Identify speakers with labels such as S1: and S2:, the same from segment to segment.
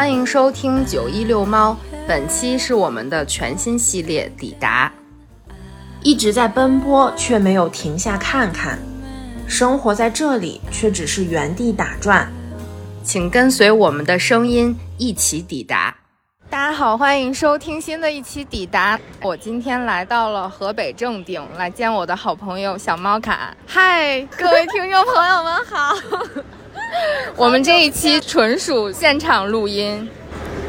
S1: 欢迎收听九一六猫，本期是我们的全新系列抵达。
S2: 一直在奔波，却没有停下看看；生活在这里，却只是原地打转。
S1: 请跟随我们的声音一起抵达。大家好，欢迎收听新的一期抵达。我今天来到了河北正定，来见我的好朋友小猫卡。嗨，各位听众朋友们好。我们这一期纯属现场录音。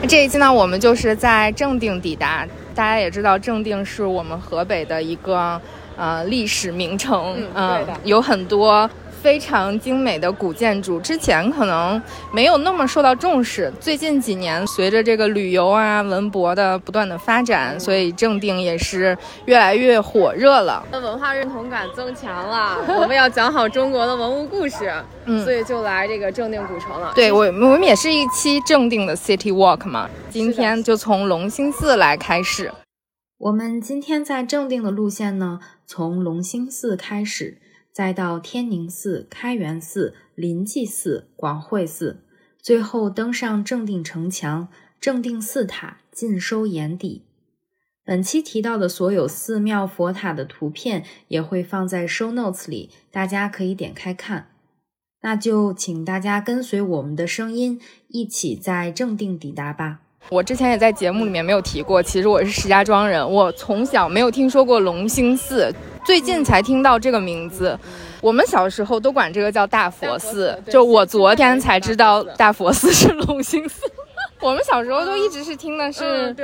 S1: 这一期呢，我们就是在正定抵达。大家也知道，正定是我们河北的一个呃历史名城，
S3: 嗯，
S1: 有很多。非常精美的古建筑，之前可能没有那么受到重视。最近几年，随着这个旅游啊、文博的不断的发展，所以正定也是越来越火热了。
S3: 那文化认同感增强了，我们要讲好中国的文物故事，嗯，所以就来这个正定古城了。
S1: 对我，我们也是一期正定的 City Walk 嘛。今天就从龙兴寺来开始。我们今天在正定的路线呢，从龙兴寺开始。再到天宁寺、开元寺、临济寺、广惠寺，最后登上正定城墙、正定寺塔，尽收眼底。本期提到的所有寺庙佛塔的图片也会放在 show notes 里，大家可以点开看。那就请大家跟随我们的声音，一起在正定抵达吧。我之前也在节目里面没有提过，其实我是石家庄人，我从小没有听说过隆兴寺。最近才听到这个名字，我们小时候都管这个叫大佛寺。就我昨天才知道大佛寺是隆兴寺，我们小时候都一直是听的是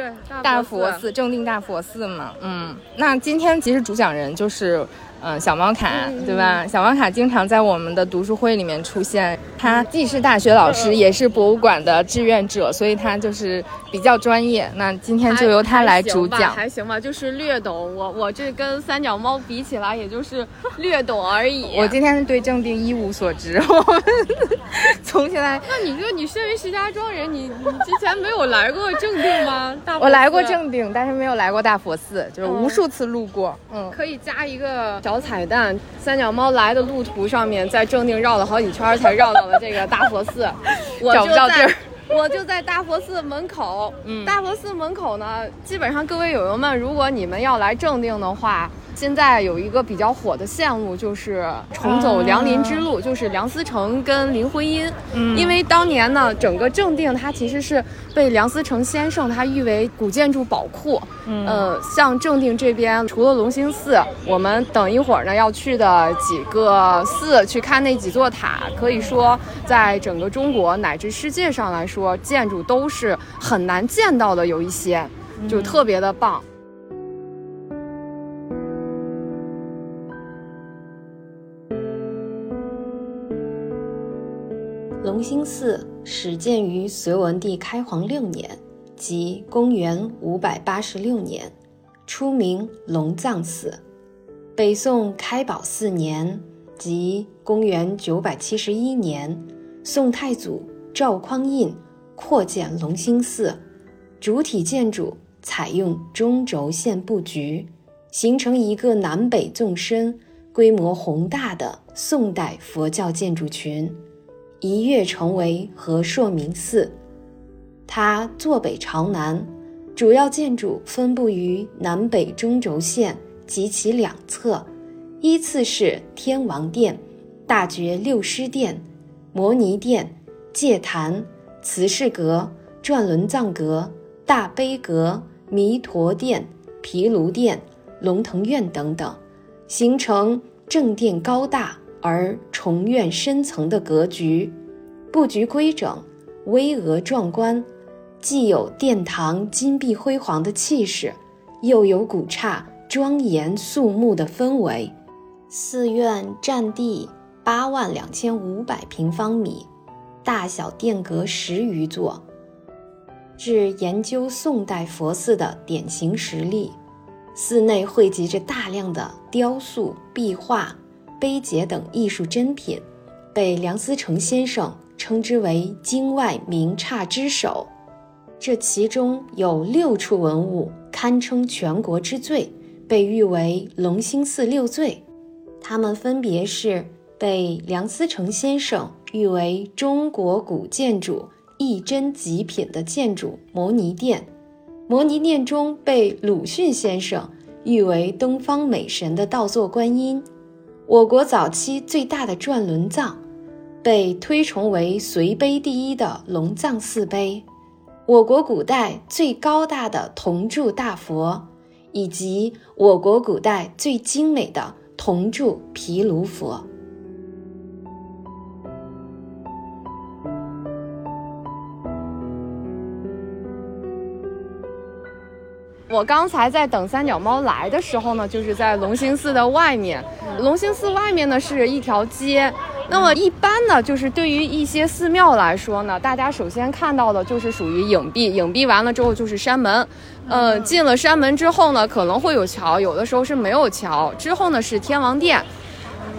S1: 大佛寺，正定大佛寺嘛。嗯，那今天其实主讲人就是。嗯，小猫卡，对吧？小猫卡经常在我们的读书会里面出现。他既是大学老师，也是博物馆的志愿者，所以他就是比较专业。那今天就由他来主讲，
S3: 还行吧，就是略懂。我我这跟三脚猫比起来，也就是略懂而已。
S1: 我今天对正定一无所知。我们从现在，
S3: 那你说你身为石家庄人，你你之前没有来过正定吗？大
S1: 我来过正定，但是没有来过大佛寺，就是无数次路过。
S3: 嗯，可以加一个。小彩蛋，三脚猫来的路途上面，在正定绕了好几圈才绕到了这个大佛寺，
S1: 找不到地儿，
S3: 我就在大佛寺门口。嗯，大佛寺门口呢，基本上各位友友们，如果你们要来正定的话。现在有一个比较火的线路，就是重走梁林之路，就是梁思成跟林徽因。嗯，因为当年呢，整个正定它其实是被梁思成先生他誉为古建筑宝库。嗯，呃，像正定这边，除了隆兴寺，我们等一会儿呢要去的几个寺，去看那几座塔，可以说在整个中国乃至世界上来说，建筑都是很难见到的，有一些就特别的棒。
S4: 隆兴寺始建于隋文帝开皇六年，即公元五百八十六年，初名龙藏寺。北宋开宝四年，即公元九百七十一年，宋太祖赵匡胤扩建隆兴寺，主体建筑采用中轴线布局，形成一个南北纵深、规模宏大的宋代佛教建筑群。一跃成为和硕明寺。它坐北朝南，主要建筑分布于南北中轴线及其两侧，依次是天王殿、大觉六师殿、摩尼殿、戒坛、慈氏阁、转轮藏阁、大悲阁、弥陀殿、毗卢殿、龙腾院等等，形成正殿高大。而重院深层的格局，布局规整，巍峨壮观，既有殿堂金碧辉煌的气势，又有古刹庄严肃穆的氛围。寺院占地八万两千五百平方米，大小殿阁十余座，是研究宋代佛寺的典型实例。寺内汇集着大量的雕塑、壁画。碑碣等艺术珍品，被梁思成先生称之为“京外名刹之首”。这其中有六处文物堪称全国之最，被誉为“龙兴寺六最”。它们分别是被梁思成先生誉为中国古建筑一真极品的建筑摩尼殿。摩尼殿中被鲁迅先生誉为东方美神的倒坐观音，我国早期最大的转轮藏，被推崇为隋碑第一的龙藏寺碑，我国古代最高大的铜铸大佛，以及我国古代最精美的铜铸毗卢佛。
S3: 我刚才在等三脚猫来的时候呢，就是在龙兴寺的外面。龙兴寺外面呢是一条街。那么一般呢，就是对于一些寺庙来说呢，大家首先看到的就是属于影壁，影壁完了之后就是山门。呃，进了山门之后呢，可能会有桥，有的时候是没有桥。之后呢是天王殿。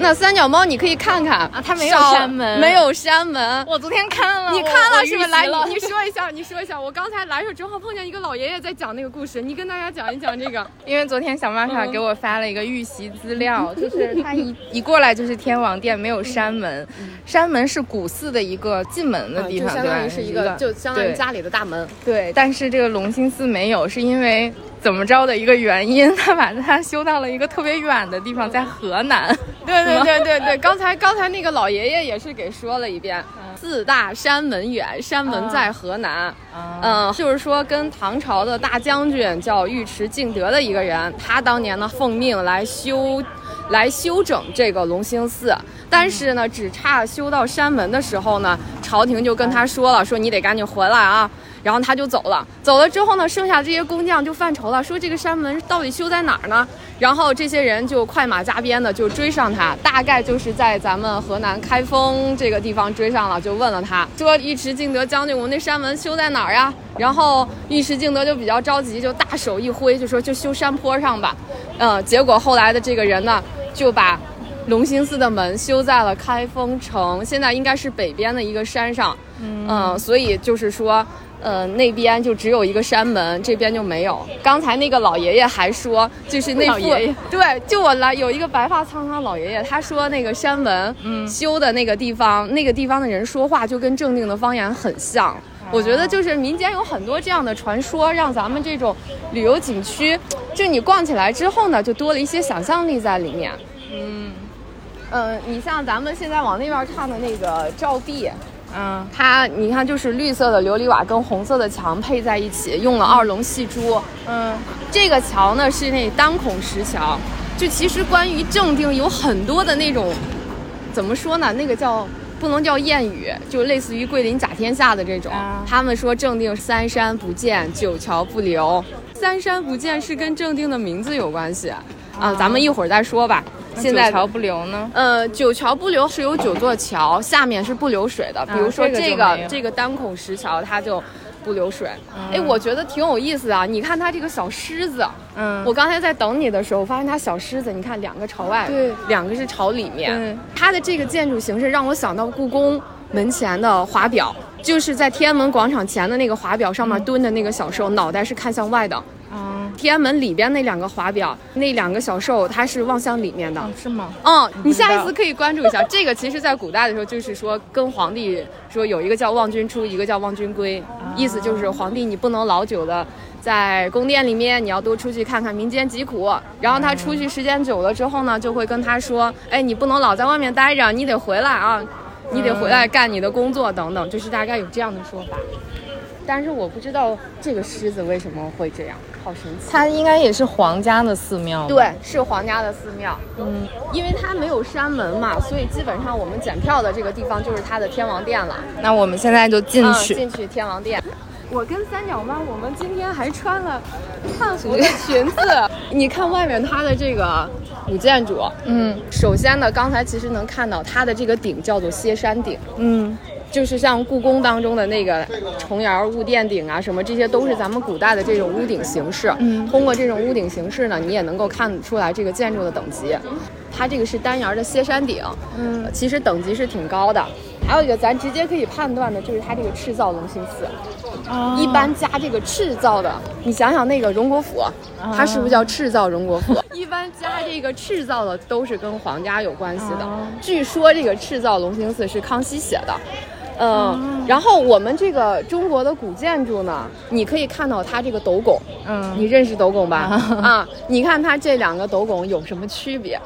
S3: 那三脚猫，你可以看看
S1: 啊，它没有山门，
S3: 没有山门。
S1: 我昨天看了，
S3: 你看了是不是？来，你你说一下，你说一下。我刚才来时候正好碰见一个老爷爷在讲那个故事，你跟大家讲一讲这个。
S1: 因为昨天小玛莎给我发了一个预习资料，就是他一一过来就是天王殿，没有山门，山门是古寺的一个进门的地方，
S3: 相当于是一个，就相当于家里的大门。
S1: 对，但是这个龙兴寺没有，是因为。怎么着的一个原因，他把它修到了一个特别远的地方，在河南。
S3: 对对对对对，刚才刚才那个老爷爷也是给说了一遍，四大山门远，山门在河南。嗯，就是说跟唐朝的大将军叫尉迟敬德的一个人，他当年呢奉命来修，来修整这个龙兴寺，但是呢只差修到山门的时候呢，朝廷就跟他说了，说你得赶紧回来啊。然后他就走了，走了之后呢，剩下这些工匠就犯愁了，说这个山门到底修在哪儿呢？然后这些人就快马加鞭的就追上他，大概就是在咱们河南开封这个地方追上了，就问了他，说尉迟敬德将军，我们那山门修在哪儿呀？然后尉迟敬德就比较着急，就大手一挥，就说就修山坡上吧。嗯，结果后来的这个人呢，就把龙兴寺的门修在了开封城，现在应该是北边的一个山上。嗯，所以就是说。呃，那边就只有一个山门，这边就没有。刚才那个老爷爷还说，就是那副对，就我来有一个白发苍苍老爷爷，他说那个山门修的那个地方，那个地方的人说话就跟正定的方言很像。我觉得就是民间有很多这样的传说，让咱们这种旅游景区，就你逛起来之后呢，就多了一些想象力在里面。嗯，嗯，你像咱们现在往那边看的那个照壁。嗯，它你看，就是绿色的琉璃瓦跟红色的墙配在一起，用了二龙戏珠。嗯，这个桥呢是那单孔石桥，就其实关于正定有很多的那种，怎么说呢？那个叫不能叫谚语，就类似于桂林甲天下的这种。他们说正定三山不见，九桥不留。三山不见是跟正定的名字有关系啊，咱们一会儿再说吧。现
S1: 九桥不流呢？
S3: 呃，九桥不流是有九座桥，下面是不流水的。比如说这
S1: 个
S3: 这个单孔石桥，它就不流水。哎，我觉得挺有意思啊！你看它这个小狮子，嗯，我刚才在等你的时候，发现它小狮子，你看两个朝外，
S1: 对，
S3: 两个是朝里面。它的这个建筑形式让我想到故宫门前的华表，就是在天安门广场前的那个华表上面蹲的那个小兽，脑袋是看向外的。天安门里边那两个华表，那两个小兽，它是望向里面的，
S1: 是吗？
S3: 嗯，你下一次可以关注一下。这个其实在古代的时候，就是说跟皇帝说有一个叫望君出，一个叫望君归，意思就是皇帝你不能老久的在宫殿里面，你要多出去看看民间疾苦。然后他出去时间久了之后呢，就会跟他说，哎，你不能老在外面待着，你得回来啊，你得回来干你的工作等等，就是大概有这样的说法。但是我不知道这个狮子为什么会这样。好神奇，
S1: 它应该也是皇家的寺庙。
S3: 对，是皇家的寺庙。嗯，因为它没有山门嘛，所以基本上我们检票的这个地方就是它的天王殿了。
S1: 那我们现在就进去，
S3: 进去天王殿。我跟三角猫，我们今天还穿了汉服的裙子。你看外面它的这个古建筑，嗯，首先呢，刚才其实能看到它的这个顶叫做歇山顶，嗯。就是像故宫当中的那个重檐屋殿顶啊，什么这些都是咱们古代的这种屋顶形式。嗯，通过这种屋顶形式呢，你也能够看出来这个建筑的等级。它这个是单檐的歇山顶，嗯，其实等级是挺高的。还有一个咱直接可以判断的就是它这个赤造龙兴寺，一般加这个赤造的，你想想那个荣国府，它是不是叫赤造荣国府？一般加这个赤造的都是跟皇家有关系的。据说这个赤造龙兴寺是康熙写的。嗯，然后我们这个中国的古建筑呢，你可以看到它这个斗拱，嗯，你认识斗拱吧？啊，你看它这两个斗拱有什么区别？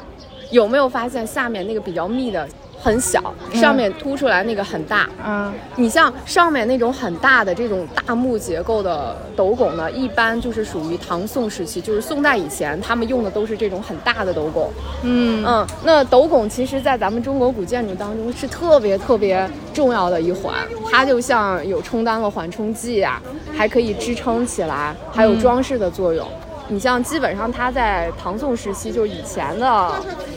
S3: 有没有发现下面那个比较密的？很小，上面凸出来那个很大。嗯，你像上面那种很大的这种大木结构的斗拱呢，一般就是属于唐宋时期，就是宋代以前，他们用的都是这种很大的斗拱。嗯嗯，那斗拱其实，在咱们中国古建筑当中是特别特别重要的一环，它就像有充当了缓冲剂啊，还可以支撑起来，还有装饰的作用。你像基本上它在唐宋时期，就是以前的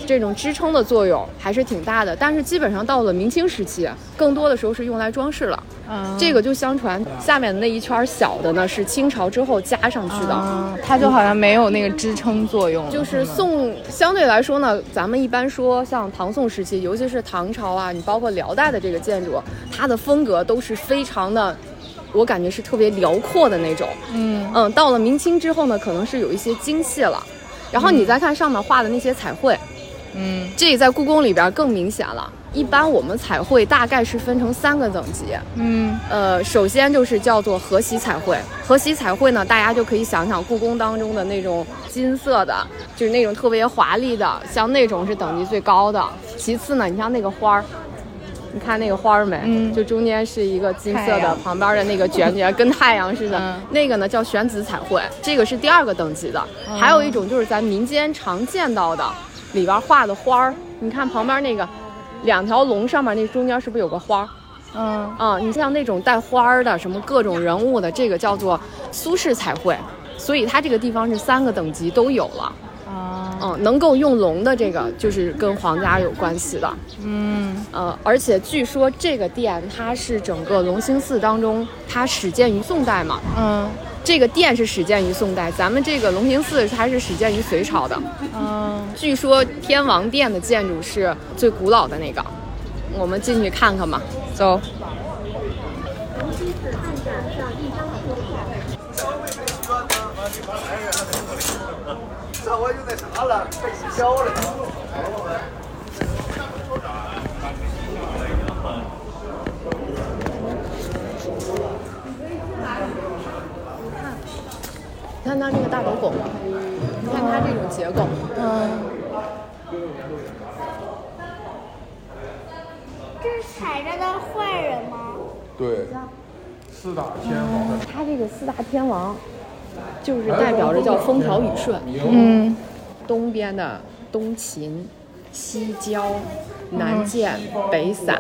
S3: 这种支撑的作用还是挺大的，但是基本上到了明清时期，更多的时候是用来装饰了。嗯，这个就相传下面的那一圈小的呢，是清朝之后加上去的，
S1: 它就好像没有那个支撑作用。
S3: 就是宋相对来说呢，咱们一般说像唐宋时期，尤其是唐朝啊，你包括辽代的这个建筑，它的风格都是非常的。我感觉是特别辽阔的那种，嗯。嗯，到了明清之后呢，可能是有一些精细了，然后你再看上面画的那些彩绘，嗯，这在故宫里边更明显了。一般我们彩绘大概是分成三个等级，嗯。呃，首先就是叫做河西彩绘，河西彩绘呢，大家就可以想想故宫当中的那种金色的，就是那种特别华丽的，像那种是等级最高的。其次呢，你像那个花儿。你看那个花儿没？嗯，就中间是一个金色的，旁边的那个卷卷跟太阳似的。那个呢叫玄子彩绘，这个是第二个等级的。还有一种就是咱民间常见到的，里边画的花儿。你看旁边那个两条龙上面那中间是不是有个花？嗯啊，你像那种带花儿的，什么各种人物的，这个叫做苏式彩绘。所以它这个地方是三个等级都有了。嗯，能够用龙的这个就是跟皇家有关系的。嗯，呃，而且据说这个殿它是整个龙兴寺当中，它始建于宋代嘛。嗯，这个殿是始建于宋代，咱们这个龙兴寺它是始建于隋朝的。嗯，据说天王殿的建筑是最古老的那个，我们进去看看吧，走。我就那啥了，被取消了。你看它这个大斗拱，你看它这种结构，嗯。
S5: 这是踩着的坏人吗？
S6: 对，四大天王。
S3: 他这个四大天王。就是代表着叫风调雨顺，嗯，东边的东秦、西郊、南剑、北散，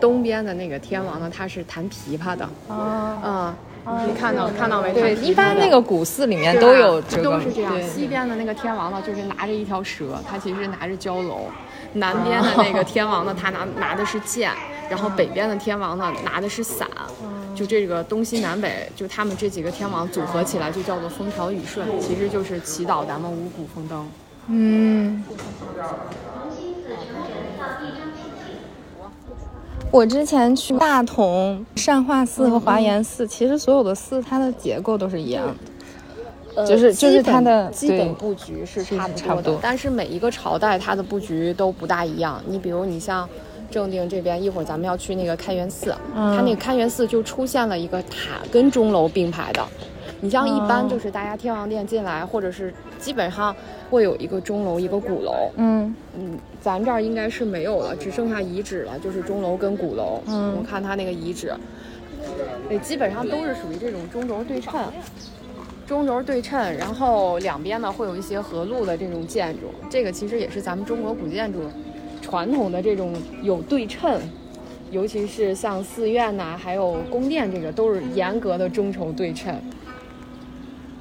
S3: 东边的那个天王呢，他是弹琵琶的，啊，嗯，你看到看到没？
S1: 对，一般那个古寺里面都有这
S3: 个，都是这样。西边的那个天王呢，就是拿着一条蛇，他其实拿着蛟龙；南边的那个天王呢，他拿拿的是剑，然后北边的天王呢，拿的是伞。就这个东西南北，就他们这几个天王组合起来，就叫做风调雨顺，其实就是祈祷咱们五谷丰登。嗯。
S1: 我之前去大同善化寺和华严寺，其实所有的寺它的结构都是一样的，就是就是它的
S3: 基本布局是差不多的，但是每一个朝代它的布局都不大一样。你比如你像。正定这边一会儿咱们要去那个开元寺，它那个开元寺就出现了一个塔跟钟楼并排的。你像一般就是大家天王殿进来，或者是基本上会有一个钟楼一个鼓楼。嗯嗯，咱这儿应该是没有了，只剩下遗址了，就是钟楼跟鼓楼。嗯，我看它那个遗址，对，基本上都是属于这种中轴对称，中轴对称，然后两边呢会有一些河路的这种建筑。这个其实也是咱们中国古建筑。传统的这种有对称，尤其是像寺院呐，还有宫殿，这个都是严格的中轴对称，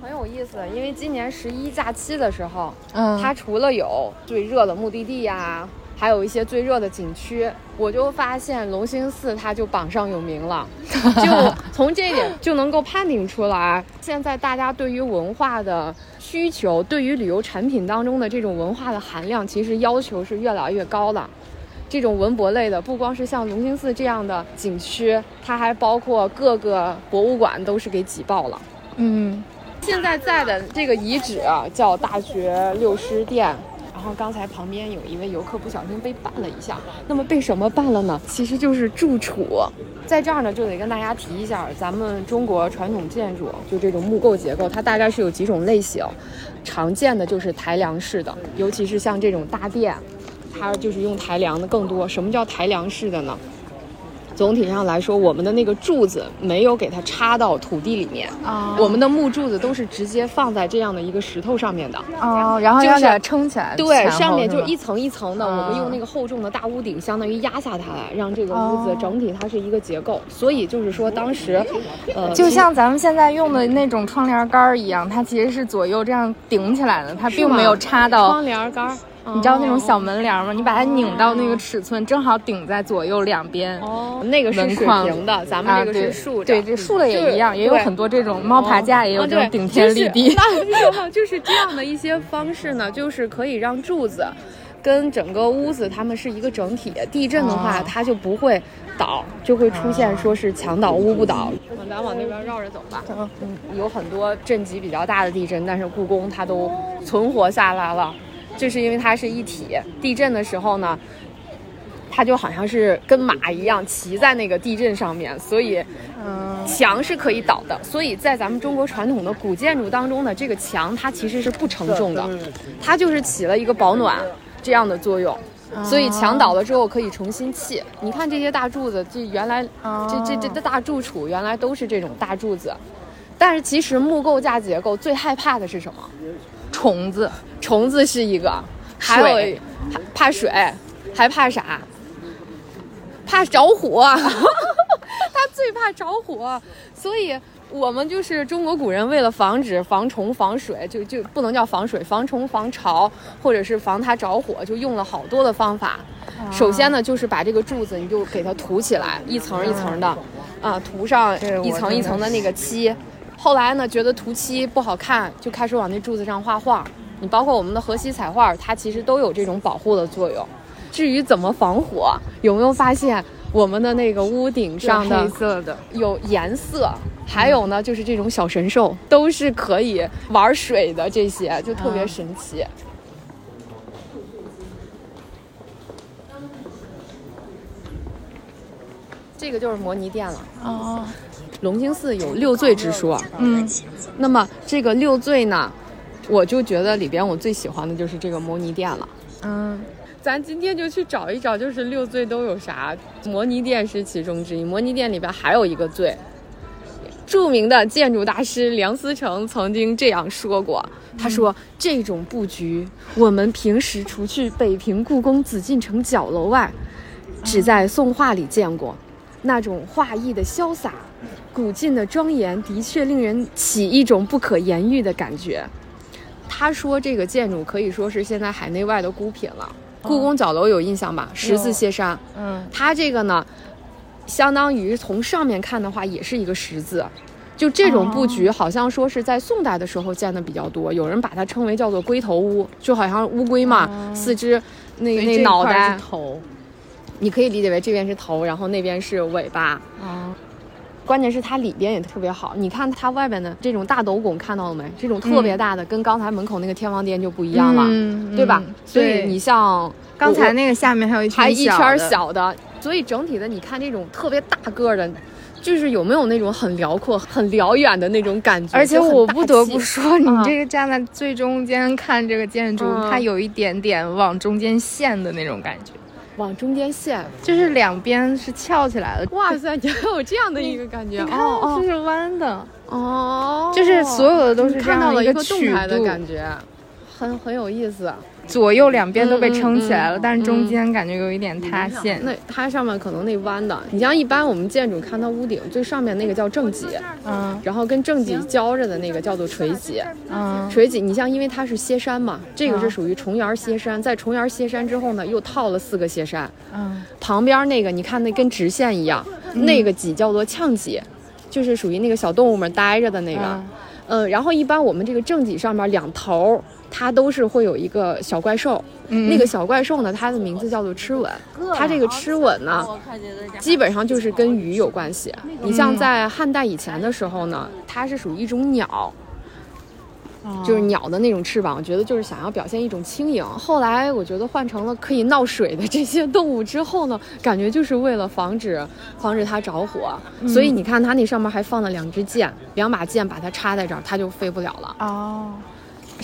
S3: 很有意思。因为今年十一假期的时候，嗯，它除了有最热的目的地呀。还有一些最热的景区，我就发现龙兴寺它就榜上有名了，就从这一点就能够判定出来，现在大家对于文化的需求，对于旅游产品当中的这种文化的含量，其实要求是越来越高的。这种文博类的，不光是像龙兴寺这样的景区，它还包括各个博物馆都是给挤爆了。嗯，现在在的这个遗址叫大学六师殿。然后刚才旁边有一位游客不小心被绊了一下，那么被什么绊了呢？其实就是柱础。在这儿呢，就得跟大家提一下，咱们中国传统建筑就这种木构结构，它大概是有几种类型。常见的就是抬梁式的，尤其是像这种大殿，它就是用抬梁的更多。什么叫抬梁式的呢？总体上来说，我们的那个柱子没有给它插到土地里面，我们的木柱子都是直接放在这样的一个石头上面的。
S1: 哦，然后要给它撑起来。
S3: 对，上面就是一层一层的，我们用那个厚重的大屋顶，相当于压下它来，让这个屋子整体它是一个结构。所以就是说，当时，呃，
S1: 就像咱们现在用的那种窗帘杆一样，它其实是左右这样顶起来的，它并没有插到
S3: 窗帘杆。
S1: 你知道那种小门帘吗？你把它拧到那个尺寸，正好顶在左右两边。
S3: 哦，那个是水平的，咱们这个是竖
S1: 对，这竖的也一样，也有很多这种猫爬架，也有这种顶天立地。
S3: 那就是这样的一些方式呢，就是可以让柱子跟整个屋子它们是一个整体。地震的话，它就不会倒，就会出现说是墙倒屋不倒。咱往那边绕着走吧。嗯，有很多震级比较大的地震，但是故宫它都存活下来了。就是因为它是一体，地震的时候呢，它就好像是跟马一样骑在那个地震上面，所以墙是可以倒的。所以在咱们中国传统的古建筑当中呢，这个墙它其实是不承重的，它就是起了一个保暖这样的作用。所以墙倒了之后可以重新砌。你看这些大柱子，这原来这这这的大柱础原来都是这种大柱子，但是其实木构架结构最害怕的是什么？
S1: 虫子，
S3: 虫子是一个，还有怕水，还怕啥？怕着火，他最怕着火，所以我们就是中国古人为了防止防虫防水，就就不能叫防水，防虫防潮，或者是防它着火，就用了好多的方法。首先呢，就是把这个柱子你就给它涂起来，一层一层的，啊，涂上一层一层的那个漆。后来呢，觉得涂漆不好看，就开始往那柱子上画画。你包括我们的河西彩画，它其实都有这种保护的作用。至于怎么防火，有没有发现我们的那个屋顶上的
S1: 黑色的
S3: 有颜色？还有呢，就是这种小神兽都是可以玩水的，这些就特别神奇。这个就是模拟店了。哦。龙兴寺有六罪之说，嗯，那么这个六罪呢，我就觉得里边我最喜欢的就是这个摩尼殿了，嗯，咱今天就去找一找，就是六罪都有啥，摩尼殿是其中之一。摩尼殿里边还有一个罪，著名的建筑大师梁思成曾经这样说过，他说这种布局，我们平时除去北平故宫紫禁城角楼外，只在宋画里见过，那种画意的潇洒。古晋的庄严的确令人起一种不可言喻的感觉。他说这个建筑可以说是现在海内外的孤品了。故宫角楼有印象吧？十字歇山。嗯，它这个呢，相当于从上面看的话也是一个十字。就这种布局，好像说是在宋代的时候建的比较多。有人把它称为叫做龟头屋，就好像乌龟嘛，四肢那那脑袋
S1: 头，
S3: 你可以理解为这边是头，然后那边是尾巴。啊。关键是它里边也特别好，你看它外边的这种大斗拱看到了没？这种特别大的，跟刚才门口那个天王殿就不一样了，对吧？所以你像
S1: 刚才那个下面还有一
S3: 还一圈小
S1: 的，
S3: 所以整体的你看这种特别大个的，就是有没有那种很辽阔、很辽远的那种感觉？
S1: 而且我不得不说，你这个站在最中间看这个建筑，它有一点点往中间陷的那种感觉。
S3: 往中间陷，
S1: 就是两边是翘起来的。
S3: 哇塞，你还有这样的一个感觉？
S1: 哦哦，这是弯的。哦，就是所有的都是
S3: 看到了
S1: 一
S3: 个动态的感觉，很很有意思。
S1: 左右两边都被撑起来了，但是中间感觉有一点塌陷。
S3: 那它上面可能那弯的，你像一般我们建筑看到屋顶最上面那个叫正脊，嗯，然后跟正脊交着的那个叫做垂脊，嗯，垂脊。你像因为它是歇山嘛，这个是属于重檐歇山，在重檐歇山之后呢，又套了四个歇山，嗯，旁边那个你看那跟直线一样，那个脊叫做呛脊，就是属于那个小动物们待着的那个，嗯，然后一般我们这个正脊上面两头。它都是会有一个小怪兽，那个小怪兽呢，它的名字叫做吃吻。它这个吃吻呢，基本上就是跟鱼有关系。你像在汉代以前的时候呢，它是属于一种鸟。就是鸟的那种翅膀，我觉得就是想要表现一种轻盈。后来我觉得换成了可以闹水的这些动物之后呢，感觉就是为了防止防止它着火。所以你看它那上面还放了两支箭，两把箭把它插在这儿，它就飞不了了。哦，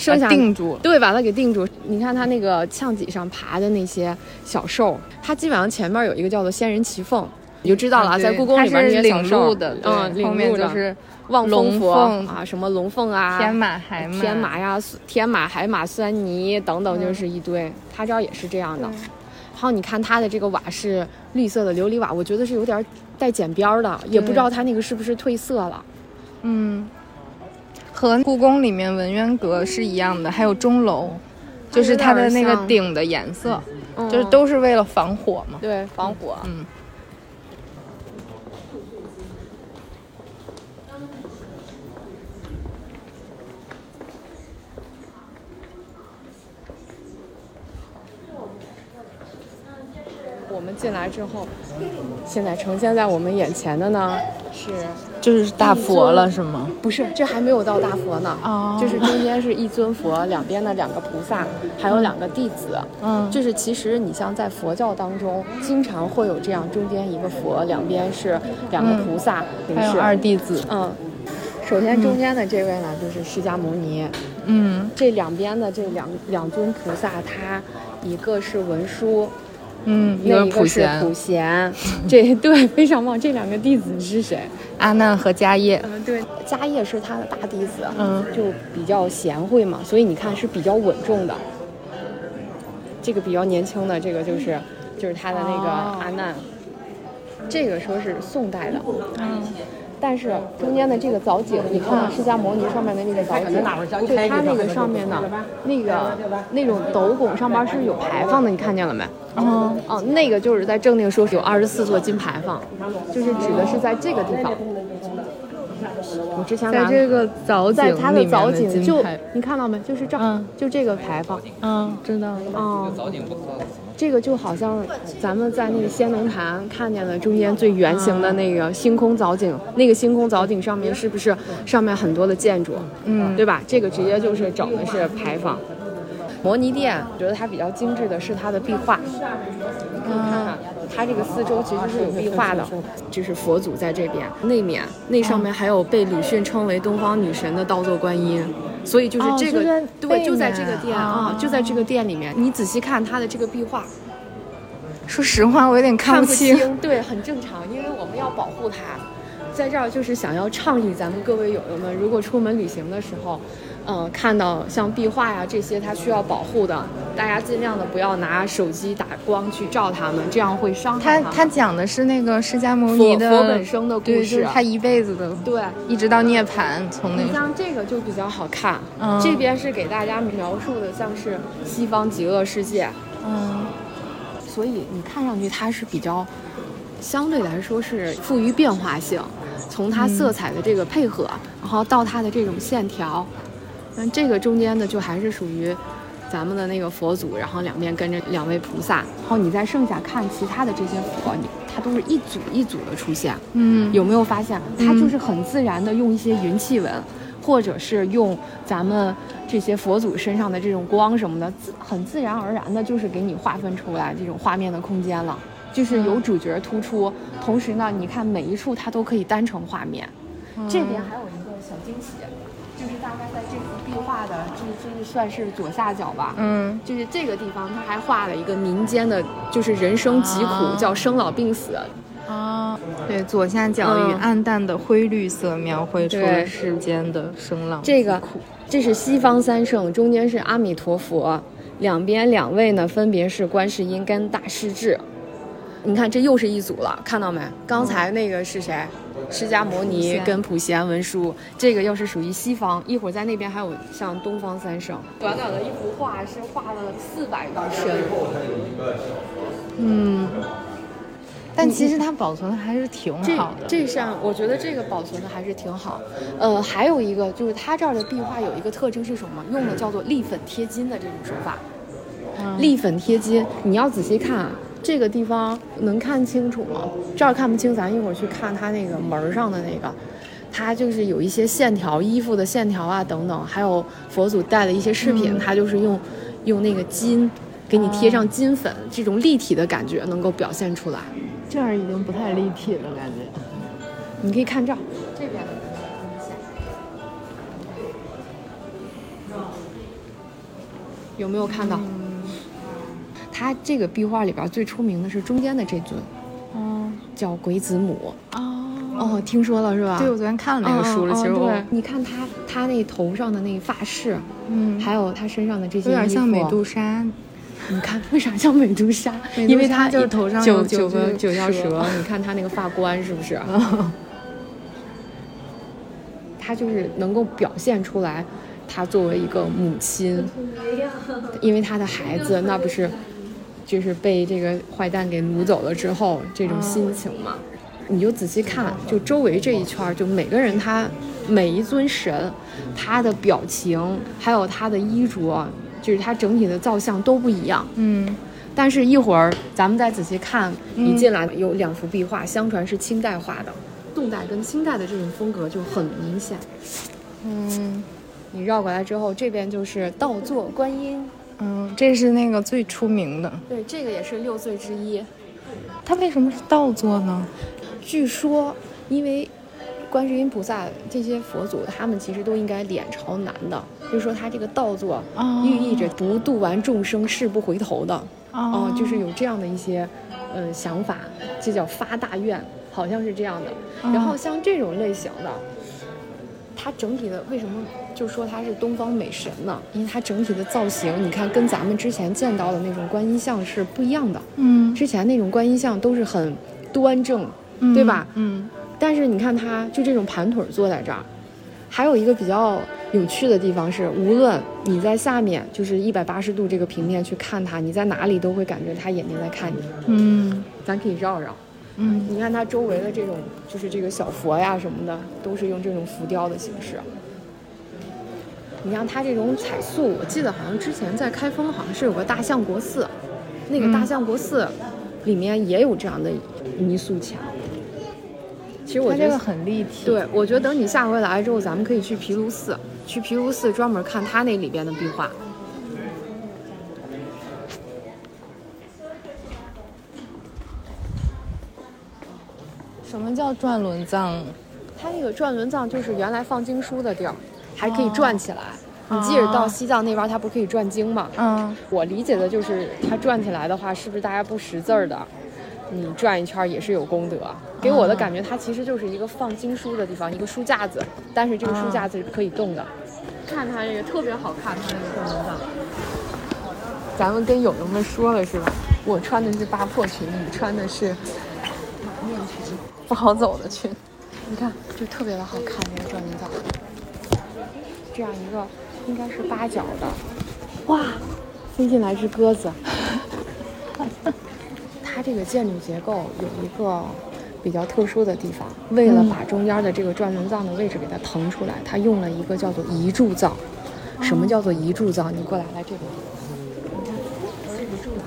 S3: 剩下
S1: 定住，
S3: 对，把它给定住。你看它那个墙脊上爬的那些小兽，它基本上前面有一个叫做仙人骑凤，你就知道了，在故宫里边那些小兽
S1: 的，
S3: 嗯，
S1: 后面就是。
S3: 望
S1: 龙
S3: 凤啊，什么龙凤啊，
S1: 天马海马，
S3: 天马呀，天马海马酸泥等等，就是一堆。它这儿也是这样的。然后你看它的这个瓦是绿色的琉璃瓦，我觉得是有点带剪边儿的，也不知道它那个是不是褪色了。
S1: 嗯，和故宫里面文渊阁是一样的，还有钟楼，就是它的那个顶的颜色，就是都是为了防火嘛。
S3: 对，防火。嗯。我们进来之后，现在呈现在我们眼前的呢是，
S1: 就是大佛了，是吗？
S3: 不是，这还没有到大佛呢。哦，就是中间是一尊佛，两边的两个菩萨，还有两个弟子。嗯，就是其实你像在佛教当中，经常会有这样，中间一个佛，两边是两个菩萨，
S1: 还有二弟子。
S3: 嗯，首先中间的这位呢，就是释迦牟尼。
S1: 嗯，
S3: 这两边的这两两尊菩萨，他一个是文殊。
S1: 嗯，
S3: 那一个是普贤，这对非常棒。这两个弟子是谁？
S1: 阿难和迦叶。
S3: 嗯，对，迦叶是他的大弟子，嗯，就比较贤惠嘛，所以你看是比较稳重的。这个比较年轻的，这个就是就是他的那个阿难。这个说是宋代的。嗯。但是中间的这个藻井，你看释迦牟尼上面的那个藻井，就它那个上面的，那个那种斗拱上面是有牌坊的，你看见了没？嗯，哦，那个就是在正定说有二十四座金牌坊，就是指的是在这个地方。我之前
S1: 在这个藻井
S3: 在它的藻井就你看到没？就是这，就这个牌坊。
S1: 嗯，知道了。
S3: 哦。这个就好像咱们在那个仙农坛看见的中间最圆形的那个星空藻井，那个星空藻井上面是不是上面很多的建筑？嗯，对吧？这个直接就是整的是牌坊。摩尼殿，我觉得它比较精致的是它的壁画。你看，它这个四周其实是有壁画的，就是佛祖在这边，那面那上面还有被鲁迅称为东方女神的倒座观音。所以就是这个，对，就在这个店啊，就在这个店里面。你仔细看它的这个壁画，
S1: 说实话，我有点
S3: 看
S1: 不清。
S3: 对，很正常，因为我们要保护它。在这儿就是想要倡议咱们各位友友们，如果出门旅行的时候。嗯，看到像壁画呀这些，它需要保护的，大家尽量的不要拿手机打光去照它们，这样会伤害
S1: 它。它讲的是那个释迦牟尼的
S3: 佛本生的故
S1: 事，他一辈子的
S3: 对，
S1: 一直到涅槃。从那
S3: 像这个就比较好看，这边是给大家描述的像是西方极乐世界，嗯，所以你看上去它是比较相对来说是富于变化性，从它色彩的这个配合，然后到它的这种线条。但这个中间的就还是属于咱们的那个佛祖，然后两边跟着两位菩萨，然后你再剩下看其他的这些佛，你它都是一组一组的出现。嗯，有没有发现它就是很自然的用一些云气纹，或者是用咱们这些佛祖身上的这种光什么的，自很自然而然的，就是给你划分出来这种画面的空间了，就是有主角突出，同时呢，你看每一处它都可以单成画面。这边还有一个小惊喜。画的这这算是左下角吧，嗯，就是这个地方，他还画了一个民间的，就是人生疾苦，叫生老病死。
S1: 啊，对，左下角以暗淡的灰绿色描绘出了世间的生老
S3: 这个这是西方三圣，中间是阿弥陀佛，两边两位呢分别是观世音跟大势至。你看，这又是一组了，看到没？刚才那个是谁？释迦牟尼跟普贤文殊，这个又是属于西方。一会儿在那边还有像东方三圣。短短的一幅画是画了四百多深。
S1: 嗯，但其实它保存的还是挺好的。
S3: 这扇我觉得这个保存的还是挺好。呃，还有一个就是它这儿的壁画有一个特征是什么？用的叫做立粉贴金的这种手法。立粉贴金，你要仔细看啊。这个地方能看清楚吗？这儿看不清，咱一会儿去看它那个门上的那个，它就是有一些线条，衣服的线条啊等等，还有佛祖带的一些饰品，它就是用用那个金给你贴上金粉，这种立体的感觉能够表现出来。
S1: 这样已经不太立体了，感觉。
S3: 你可以看这儿，
S7: 这边。
S3: 有没有看到？它这个壁画里边最出名的是中间的这尊，
S1: 哦，
S3: 叫鬼子母。
S1: 哦
S3: 哦，听说了是吧？
S1: 对，我昨天看了那个书了。其实我，
S3: 你看他他那头上的那个发饰，
S1: 嗯，
S3: 还有他身上的这些，
S1: 有点像美杜莎。
S3: 你看为啥像美杜莎？因为他
S1: 就是头上
S3: 九
S1: 九
S3: 个九条
S1: 蛇。
S3: 你看他那个发冠是不是？他就是能够表现出来，他作为一个母亲，因为他的孩子那不是，就是被这个坏蛋给掳走了之后这种心情嘛。你就仔细看，就周围这一圈，就每个人他每一尊神，他的表情还有他的衣着，就是他整体的造像都不一样。
S1: 嗯，
S3: 但是一会儿咱们再仔细看，一进来有两幅壁画，相传是清代画的，宋代跟清代的这种风格就很明显。
S1: 嗯，
S3: 你绕过来之后，这边就是倒坐观音。
S1: 嗯，这是那个最出名的。
S3: 对，这个也是六岁之一。
S1: 他为什么是倒坐呢？
S3: 据说，因为观世音菩萨这些佛祖，他们其实都应该脸朝南的。就是说，他这个倒坐，寓意着不度完众生誓不回头的。
S1: 哦，
S3: 就是有这样的一些，呃，想法，这叫发大愿，好像是这样的。然后像这种类型的，它整体的为什么就说它是东方美神呢？因为它整体的造型，你看跟咱们之前见到的那种观音像是不一样的。
S1: 嗯，
S3: 之前那种观音像都是很端正。对吧？
S1: 嗯，
S3: 但是你看，它就这种盘腿坐在这儿，还有一个比较有趣的地方是，无论你在下面，就是一百八十度这个平面去看它，你在哪里都会感觉它眼睛在看你。
S1: 嗯，
S3: 咱可以绕绕。
S1: 嗯，
S3: 你看它周围的这种，就是这个小佛呀什么的，都是用这种浮雕的形式。你像它这种彩塑，我记得好像之前在开封好像是有个大相国寺，那个大相国寺里面也有这样的泥塑墙。其实我觉
S1: 得很立体。
S3: 对，我觉得等你下回来之后，咱们可以去毗卢寺，去毗卢寺专门看它那里边的壁画。
S1: 什么叫转轮藏？
S3: 它那个转轮藏就是原来放经书的地儿，还可以转起来。你即使到西藏那边，它不可以转经吗？
S1: 嗯。
S3: 我理解的就是它转起来的话，是不是大家不识字儿的？你转一圈也是有功德，给我的感觉它其实就是一个放经书的地方，一个书架子，但是这个书架子是可以动的。看它这个特别好看，它那个转轮藏。咱们跟友友们说了是吧？我穿的是八破裙，你穿的是不好走的裙。你看，就特别的好看这个转轮藏，这样一个应该是八角的，哇，飞进来只鸽子。它这个建筑结构有一个比较特殊的地方，为了把中间的这个转轮藏的位置给它腾出来，它用了一个叫做移柱造。什么叫做移柱造？你过来，来这边。你看，这个柱子，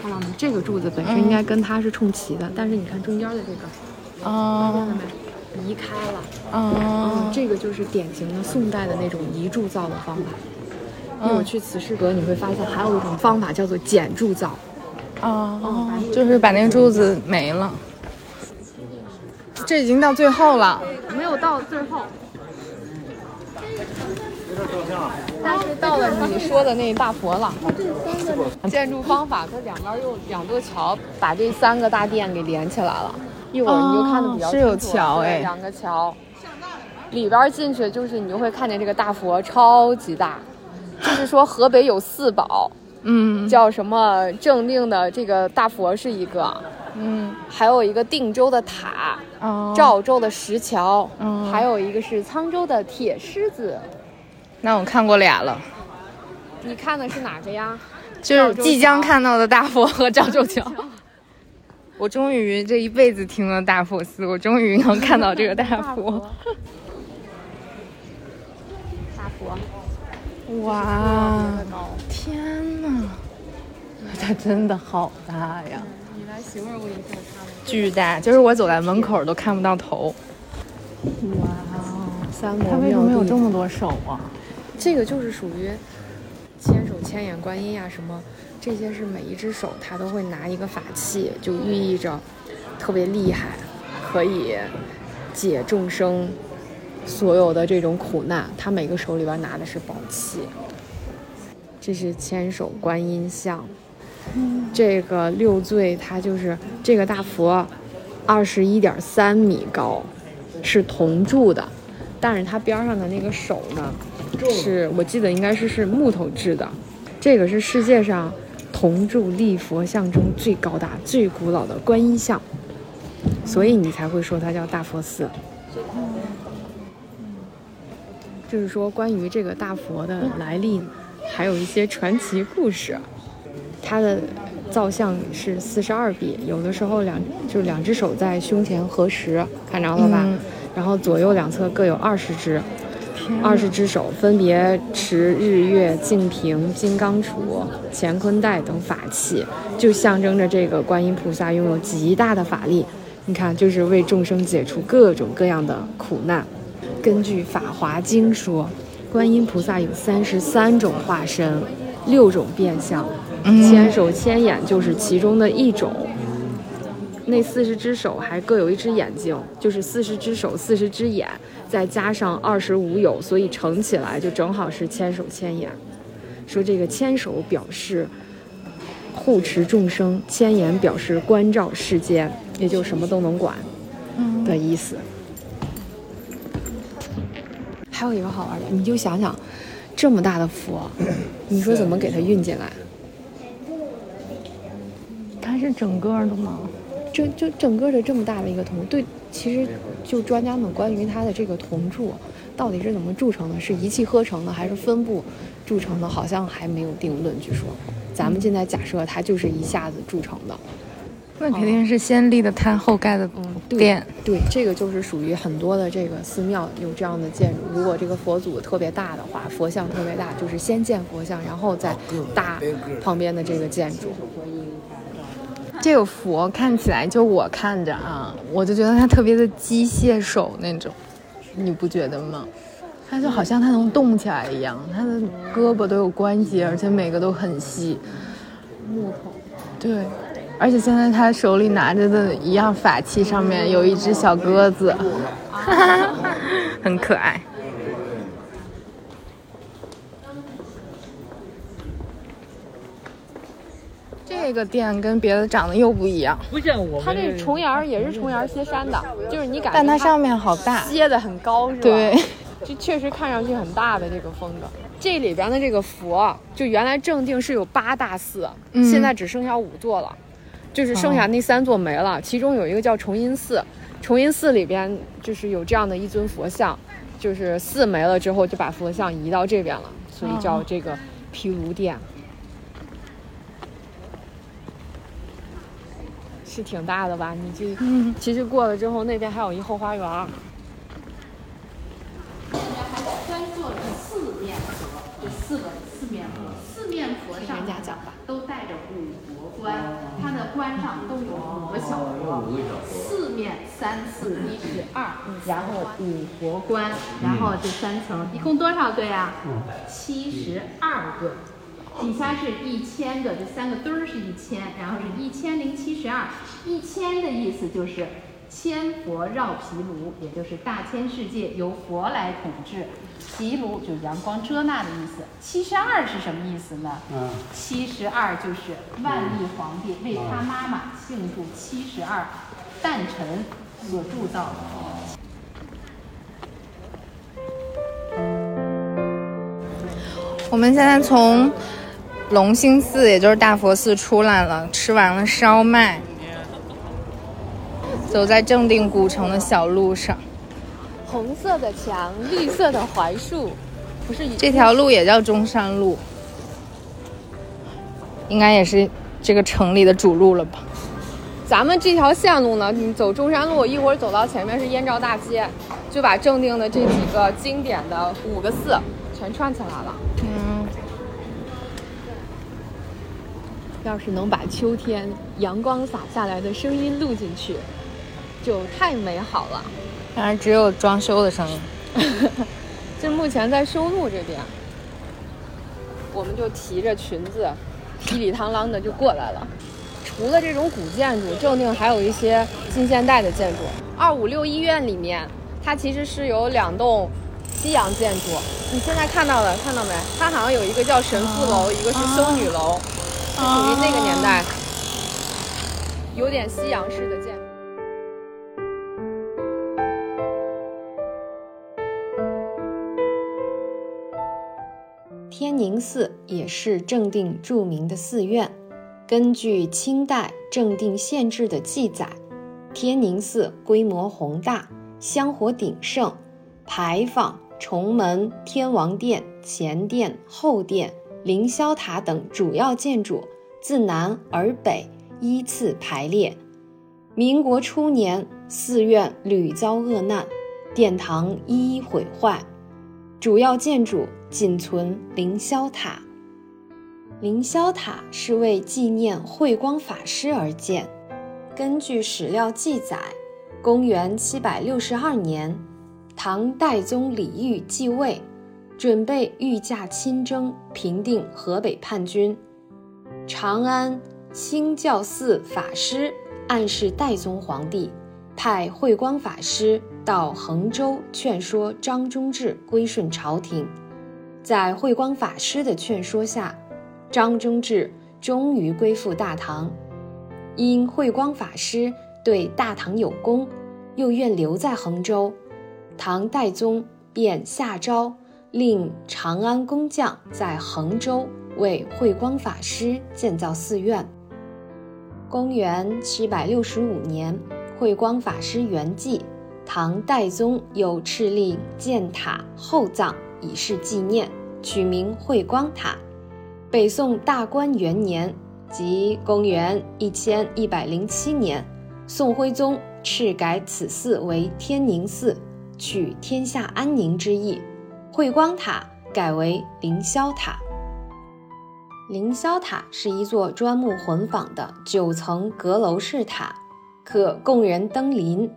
S3: 看到没？这个柱子本身应该跟它是冲齐的，但是你看中间的这个，看见了没？移开了。
S1: 嗯，
S3: 这个就是典型的宋代的那种移铸造的方法。一会儿去慈氏阁你会发现，还有一种方法叫做减铸造。
S1: 哦，就是把那个柱子没了。这已经到最后了，
S3: 没有到最后。但是到了你说的那大佛了。建筑方法，它两边用两座桥把这三个大殿给连起来了。一会儿你就看的比较
S1: 是有桥哎，
S3: 两个桥。里边进去就是你就会看见这个大佛超级大，就是说河北有四宝。
S1: 嗯，
S3: 叫什么正定的这个大佛是一个，
S1: 嗯，
S3: 还有一个定州的塔，
S1: 哦，
S3: 赵州的石桥，
S1: 嗯，
S3: 还有一个是沧州的铁狮子。
S1: 那我看过俩了，
S3: 你看的是哪个呀？
S1: 就是即将看到的大佛和赵州桥。我终于这一辈子听了大佛寺，我终于能看到这个大佛。
S3: 大佛，
S1: 哇，天！它真的好大呀！
S3: 你来形容一下它。
S1: 巨大，就是我走在门口都看不到头。
S3: 哇哦，三摩
S1: 它为什么有这么多手啊？
S3: 这个就是属于千手千眼观音呀，什么这些是每一只手它都会拿一个法器，就寓意着特别厉害，可以解众生所有的这种苦难。他每个手里边拿的是宝器，这是千手观音像。这个六罪，它就是这个大佛，二十一点三米高，是铜铸的，但是它边上的那个手呢，是我记得应该是是木头制的。这个是世界上铜铸立佛像中最高大、最古老的观音像，所以你才会说它叫大佛寺。就是说，关于这个大佛的来历，还有一些传奇故事。它的造像是四十二臂，有的时候两就两只手在胸前合十，看着了吧？然后左右两侧各有二十只，二十只手分别持日月净瓶、金刚杵、乾坤袋等法器，就象征着这个观音菩萨拥有极大的法力。你看，就是为众生解除各种各样的苦难。根据《法华经》说，观音菩萨有三十三种化身，六种变相。千手千眼就是其中的一种，那四十只手还各有一只眼睛，就是四十只手、四十只眼，再加上二十五有，所以乘起来就正好是千手千眼。说这个千手表示护持众生，千眼表示关照世间，也就什么都能管的意思。还有一个好玩的，你就想想，这么大的佛，你说怎么给它运进来？
S1: 它是整个的吗？
S3: 就就整个的这么大的一个铜，对，其实就专家们关于它的这个铜铸到底是怎么铸成的，是一气呵成的还是分布铸成的，好像还没有定论。据说，咱们现在假设它就是一下子铸成的，
S1: 那肯定是先立的摊后盖的殿。
S3: 对，这个就是属于很多的这个寺庙有这样的建筑。如果这个佛祖特别大的话，佛像特别大，就是先建佛像，然后再搭旁边的这个建筑。
S1: 这个佛看起来，就我看着啊，我就觉得它特别的机械手那种，你不觉得吗？它就好像它能动起来一样，它的胳膊都有关节，而且每个都很细。
S3: 木头。
S1: 对，而且现在他手里拿着的一样法器上面有一只小鸽子，很可爱。这个店跟别的长得又不一样，
S3: 不像我们。它这重檐也是重檐歇山的，就是你感觉。
S1: 但它上面好大，
S3: 歇的很高，是吧？
S1: 对，
S3: 就确实看上去很大的这个风格。这里边的这个佛，就原来正定是有八大寺，现在只剩下五座了，就是剩下那三座没了。其中有一个叫崇音寺，崇音寺里边就是有这样的一尊佛像，就是寺没了之后就把佛像移到这边了，所以叫这个毗卢殿。是挺大的吧？你这其实过了之后，那边还有一后花园。
S8: 这边还专做了四面佛，这四个四面佛，四面佛上都带着五佛冠，它的冠上都有五个小佛，四面三四一十二，然后五佛冠，然后这三层一共多少对呀？七十二对。底下是一千个，这三个堆儿是一千，然后是一千零七十二。一千的意思就是千佛绕毗卢，也就是大千世界由佛来统治。毗卢就是阳光遮纳的意思。七十二是什么意思呢？嗯，七十二就是万历皇帝为他妈妈庆祝七十二诞辰所铸造的。
S1: 我们现在从。龙兴寺，也就是大佛寺出来了，吃完了烧麦，走在正定古城的小路上。
S3: 红色的墙，绿色的槐树，不是
S1: 这条路也叫中山路，应该也是这个城里的主路了吧？
S3: 咱们这条线路呢，你走中山路，一会儿走到前面是燕赵大街，就把正定的这几个经典的五个寺全串起来了。要是能把秋天阳光洒下来的声音录进去，就太美好了。
S1: 当然只有装修的声音。
S3: 就目前在修路这边，我们就提着裙子，噼里汤啷的就过来了。除了这种古建筑，正定还有一些近现代的建筑。二五六医院里面，它其实是有两栋西洋建筑。你现在看到了，看到没？它好像有一个叫神父楼，一个是修女楼，是属于那个年代，有点西洋式的建筑。
S4: 天宁寺也是正定著名的寺院。根据清代正定县志的记载，天宁寺规模宏大，香火鼎盛，牌坊、重门、天王殿、前殿、后殿、凌霄塔等主要建筑自南而北依次排列。民国初年，寺院屡遭恶难，殿堂一一毁坏，主要建筑。仅存凌霄塔。凌霄塔是为纪念慧光法师而建。根据史料记载，公元七百六十二年，唐代宗李煜继位，准备御驾亲征，平定河北叛军。长安清教寺法师暗示代宗皇帝，派慧光法师到衡州劝说张忠治归顺朝廷。在慧光法师的劝说下，张忠治终于归附大唐。因慧光法师对大唐有功，又愿留在衡州，唐代宗便下诏令长安工匠在衡州为慧光法师建造寺院。公元七百六十五年，慧光法师圆寂，唐代宗又敕令建塔厚葬，以示纪念。取名慧光塔。北宋大观元年，即公元一千一百零七年，宋徽宗敕改此寺为天宁寺，取天下安宁之意。慧光塔改为凌霄塔。凌霄塔是一座砖木混纺的九层阁楼式塔，可供人登临。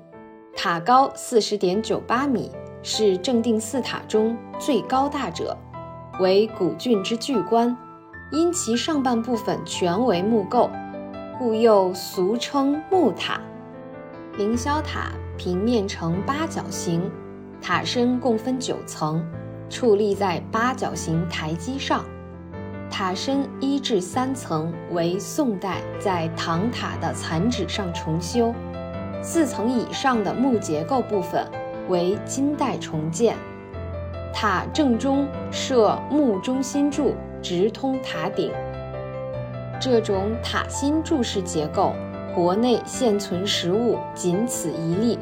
S4: 塔高四十点九八米，是正定四塔中最高大者。为古郡之巨观，因其上半部分全为木构，故又俗称木塔。凌霄塔平面呈八角形，塔身共分九层，矗立在八角形台基上。塔身一至三层为宋代在唐塔的残址上重修，四层以上的木结构部分为金代重建。塔正中设木中心柱，直通塔顶。这种塔心柱式结构，国内现存实物仅此一例。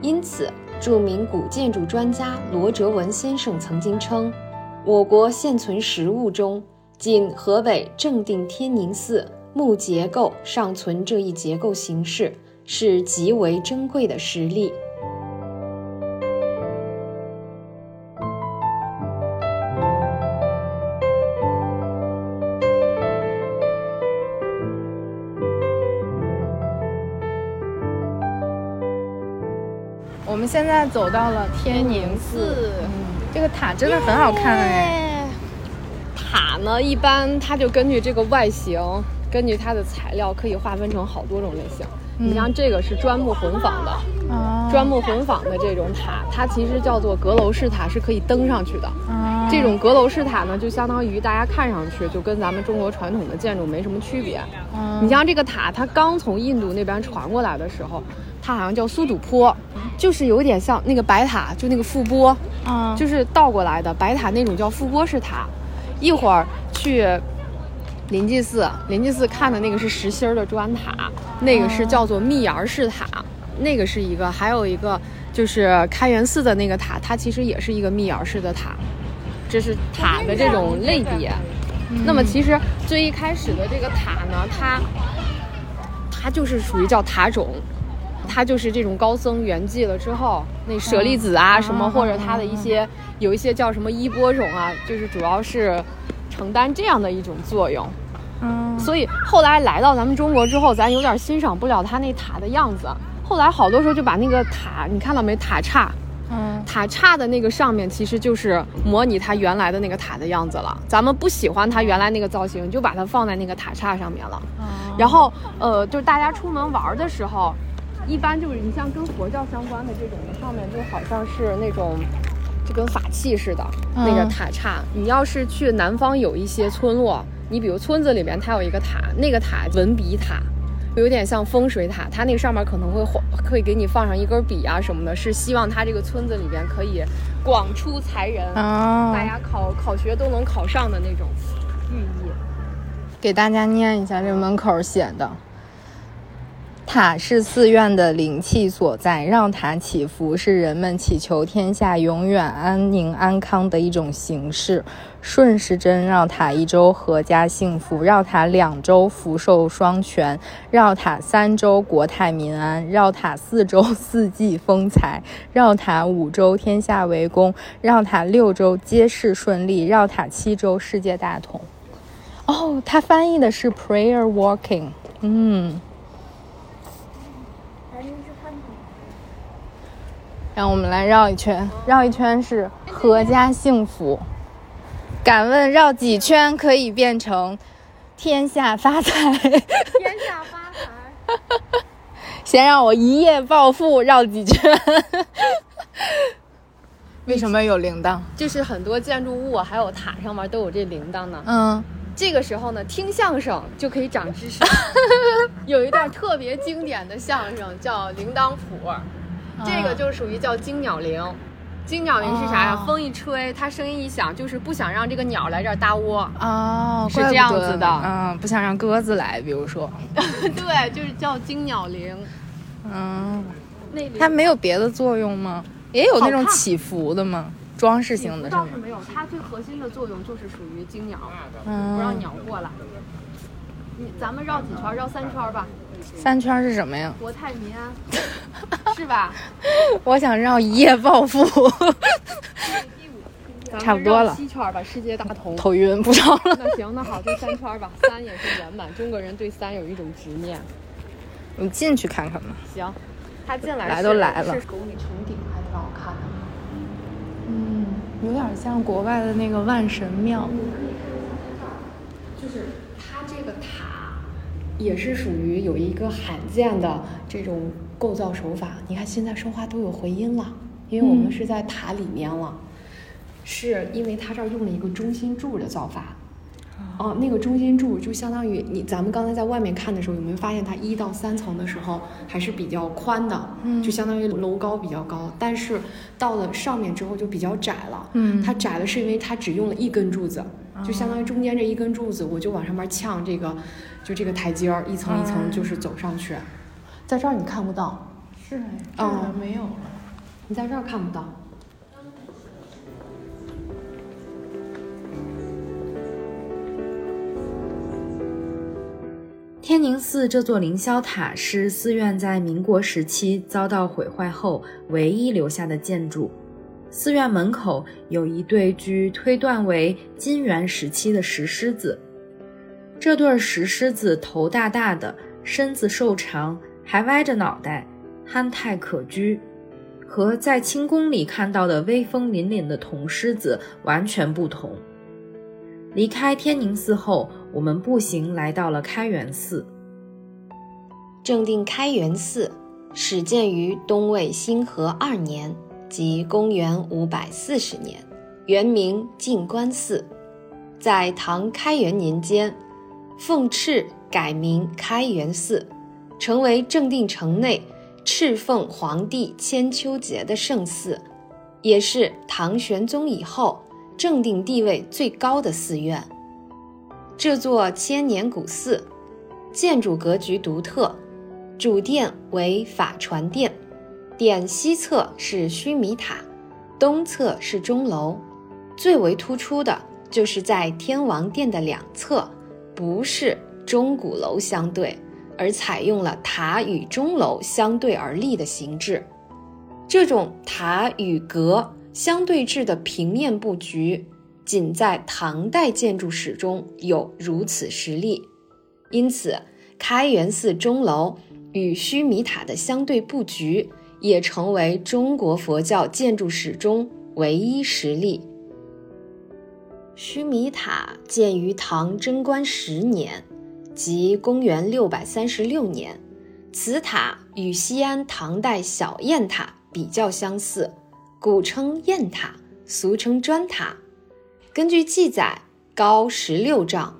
S4: 因此，著名古建筑专家罗哲文先生曾经称，我国现存实物中，仅河北正定天宁寺木结构尚存这一结构形式，是极为珍贵的实例。
S1: 们现在走到了天宁寺，这个塔真的很好看哎。
S3: 塔呢，一般它就根据这个外形，根据它的材料，可以划分成好多种类型。你像这个是砖木混纺的，砖木混纺的这种塔，它其实叫做阁楼式塔，是可以登上去的。这种阁楼式塔呢，就相当于大家看上去就跟咱们中国传统的建筑没什么区别。你像这个塔，它刚从印度那边传过来的时候。它好像叫苏堵坡，就是有点像那个白塔，就那个覆钵，嗯，就是倒过来的白塔那种叫覆钵式塔。一会儿去临济寺，临济寺看的那个是实心的砖塔，那个是叫做密檐式塔，那个是一个，还有一个就是开元寺的那个塔，它其实也是一个密檐式的塔。这是塔的这种类别。那么其实最一开始的这个塔呢，它它就是属于叫塔种。它就是这种高僧圆寂了之后，那舍利子啊什么，或者它的一些有一些叫什么衣钵种啊，就是主要是承担这样的一种作用。嗯，所以后来来到咱们中国之后，咱有点欣赏不了它那塔的样子。后来好多时候就把那个塔，你看到没？塔刹。
S1: 嗯，
S3: 塔刹的那个上面其实就是模拟它原来的那个塔的样子了。咱们不喜欢它原来那个造型，就把它放在那个塔刹上面了。然后，呃，就是大家出门玩的时候，一般就是你像跟佛教相关的这种的，上面就好像是那种，就跟法器似的那个塔刹。你要是去南方有一些村落，你比如村子里面它有一个塔，那个塔文笔塔。有点像风水塔，它那个上面可能会可以给你放上一根笔啊什么的，是希望它这个村子里边可以广出才人，大家考考学都能考上的那种寓意。
S1: 给大家念一下这门口写的。塔是寺院的灵气所在，绕塔祈福是人们祈求天下永远安宁安康的一种形式。顺时针绕塔一周阖家幸福，绕塔两周福寿双全，绕塔三周国泰民安，绕塔四周四季丰财，绕塔五周天下为公，绕塔六周皆事顺利，绕塔七周世界大同。哦，他翻译的是 prayer walking，嗯。让我们来绕一圈，绕一圈是阖家幸福。敢问绕几圈可以变成天下发财？
S3: 天下发财。
S1: 先让我一夜暴富，绕几圈。为什么有铃铛？
S3: 就是很多建筑物还有塔上面都有这铃铛呢。
S1: 嗯，
S3: 这个时候呢，听相声就可以长知识。有一段特别经典的相声叫《铃铛谱》。这个就属于叫惊鸟铃，惊鸟铃是啥呀？风一吹，它声音一响，就是不想让这个鸟来这儿搭窝
S1: 哦，
S3: 是这样子的，
S1: 嗯，不想让鸽子来，比如说，
S3: 对，就是叫惊鸟铃，
S1: 嗯，那它没有别的作用吗？也有那种起伏的吗？装饰性的
S3: 倒是没有，它最核心的作用就是属于惊鸟，不让鸟过来。你咱们绕几圈？绕三圈吧。
S1: 三圈是什么呀？
S3: 国泰民安，是吧？
S1: 我想绕一夜暴富。差不多了。
S3: 七圈吧，世界大同。
S1: 头晕，不绕了。
S3: 那行，那好，就三圈吧。三也是圆满，中国人对三有一种执念。
S1: 我们进去看看吧。
S3: 行，他进来
S1: 来都来了。
S3: 是狗女城顶，还挺好看的。
S1: 嗯，有点像国外的那个万神庙。
S3: 就是它这个塔。也是属于有一个罕见的这种构造手法。你看现在说话都有回音了，因为我们是在塔里面了，是因为它这儿用了一个中心柱的造法。哦，那个中心柱就相当于你咱们刚才在外面看的时候，有没有发现它一到三层的时候还是比较宽的？嗯，就相当于楼高比较高，但是到了上面之后就比较窄了。嗯，它窄了是因为它只用了一根柱子，就相当于中间这一根柱子，我就往上面呛这个。就这个台阶儿，一层一层就是走上去，在这儿你看不到，
S1: 是哦，没有了，
S3: 你在这儿看不到。
S1: 天宁寺这座凌霄塔是寺院在民国时期遭到毁坏后唯一留下的建筑。寺院门口有一对据推断为金元时期的石狮子。这对石狮子头大大的，身子瘦长，还歪着脑袋，憨态可掬，和在清宫里看到的威风凛凛的铜狮子完全不同。离开天宁寺后，我们步行来到了开元寺。
S4: 正定开元寺始建于东魏兴和二年，即公元五百四十年，原名静观寺，在唐开元年间。奉敕改名开元寺，成为正定城内敕奉皇帝千秋节的圣寺，也是唐玄宗以后正定地位最高的寺院。这座千年古寺，建筑格局独特，主殿为法传殿，殿西侧是须弥塔，东侧是钟楼，最为突出的就是在天王殿的两侧。不是钟鼓楼相对，而采用了塔与钟楼相对而立的形制。这种塔与阁相对制的平面布局，仅在唐代建筑史中有如此实例。因此，开元寺钟楼与须弥塔的相对布局，也成为中国佛教建筑史中唯一实例。须弥塔建于唐贞观十年，即公元六百三十六年。此塔与西安唐代小雁塔比较相似，古称雁塔，俗称砖塔。根据记载，高十六丈，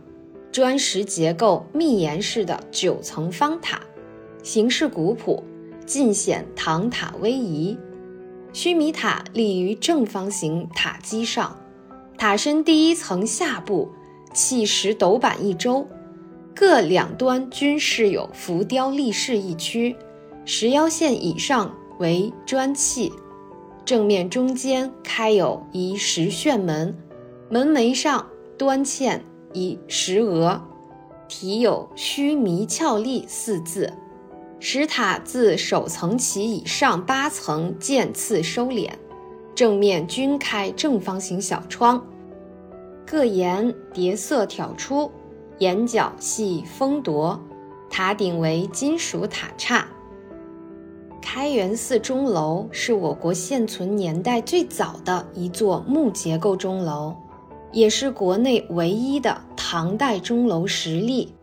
S4: 砖石结构密檐式的九层方塔，形式古朴，尽显唐塔威仪。须弥塔立于正方形塔基上。塔身第一层下部砌石斗板一周，各两端均饰有浮雕立式一区，石腰线以上为砖砌，正面中间开有一石旋门，门楣上端嵌一石额，题有“须弥峭立”四字。石塔自首层起以上八层渐次收敛。正面均开正方形小窗，各檐叠色挑出，檐角系峰铎，塔顶为金属塔刹。开元寺钟楼是我国现存年代最早的一座木结构钟楼，也是国内唯一的唐代钟楼实例。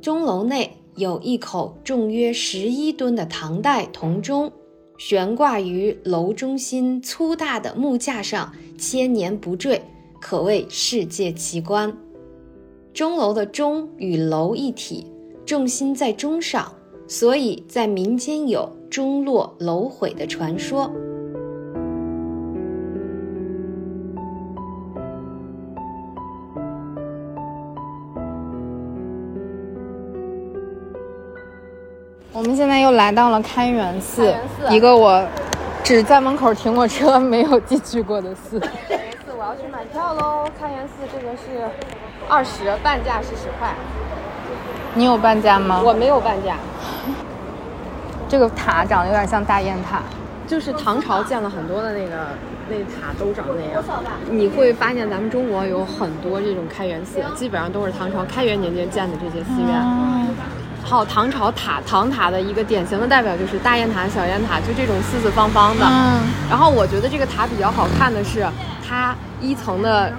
S4: 钟楼内有一口重约十一吨的唐代铜钟。悬挂于楼中心粗大的木架上，千年不坠，可谓世界奇观。钟楼的钟与楼一体，重心在钟上，所以在民间有钟落楼毁的传说。
S1: 们现在又来到了开元寺，一个我只在门口停过车，没有进去过的寺。
S3: 开元寺，我要去买票喽！开元寺这个是二十，半价是十块。
S1: 你有半价吗？
S3: 我没有半价。
S1: 这个塔长得有点像大雁塔，
S3: 就是唐朝建了很多的那个那塔都长那样。你会发现咱们中国有很多这种开元寺，基本上都是唐朝开元年间建的这些寺院。还有唐朝塔，唐塔的一个典型的代表就是大雁塔、小雁塔，就这种四四方方的。嗯。然后我觉得这个塔比较好看的是，它一层的，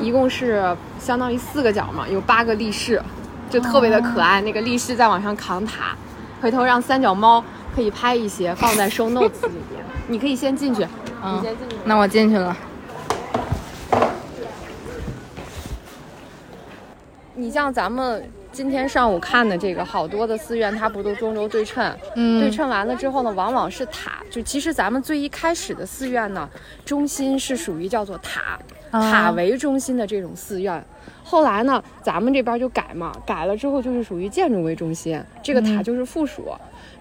S3: 一共是相当于四个角嘛，有八个立式，就特别的可爱。那个立式在往上扛塔，回头让三脚猫可以拍一些放在收 notes 里边。你可以先进去，你先进去。
S1: 那我进去了。
S3: 你像咱们。今天上午看的这个好多的寺院，它不都中轴对称？嗯，对称完了之后呢，往往是塔。就其实咱们最一开始的寺院呢，中心是属于叫做塔，塔为中心的这种寺院。后来呢，咱们这边就改嘛，改了之后就是属于建筑为中心，这个塔就是附属。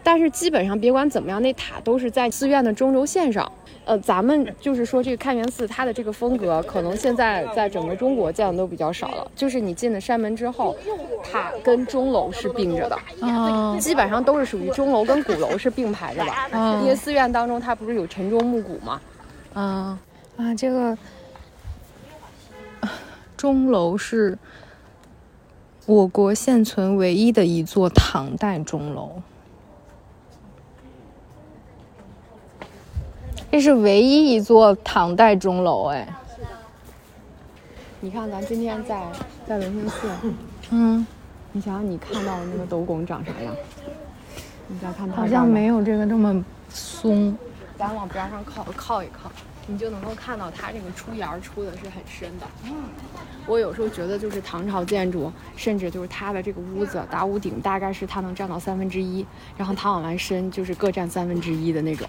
S3: 但是基本上别管怎么样，那塔都是在寺院的中轴线上。呃，咱们就是说这个开元寺，它的这个风格可能现在在整个中国见的都比较少了。就是你进了山门之后，塔跟钟楼是并着的，哦，基本上都是属于钟楼跟鼓楼是并排着的吧？因为寺院当中它不是有晨钟暮鼓吗？
S1: 啊啊，这个钟楼是我国现存唯一的一座唐代钟楼。这是唯一一座唐代钟楼，哎。
S3: 你看，咱今天在在文兴寺，嗯，你想想，你看到的那个斗拱长啥样？你再看它，
S1: 好像没有这个这么松。
S3: 咱往边上靠靠一靠。你就能够看到它这个出檐出的是很深的。嗯，我有时候觉得就是唐朝建筑，甚至就是它的这个屋子打屋顶大概是它能占到三分之一，然后它往外伸就是各占三分之一的那种。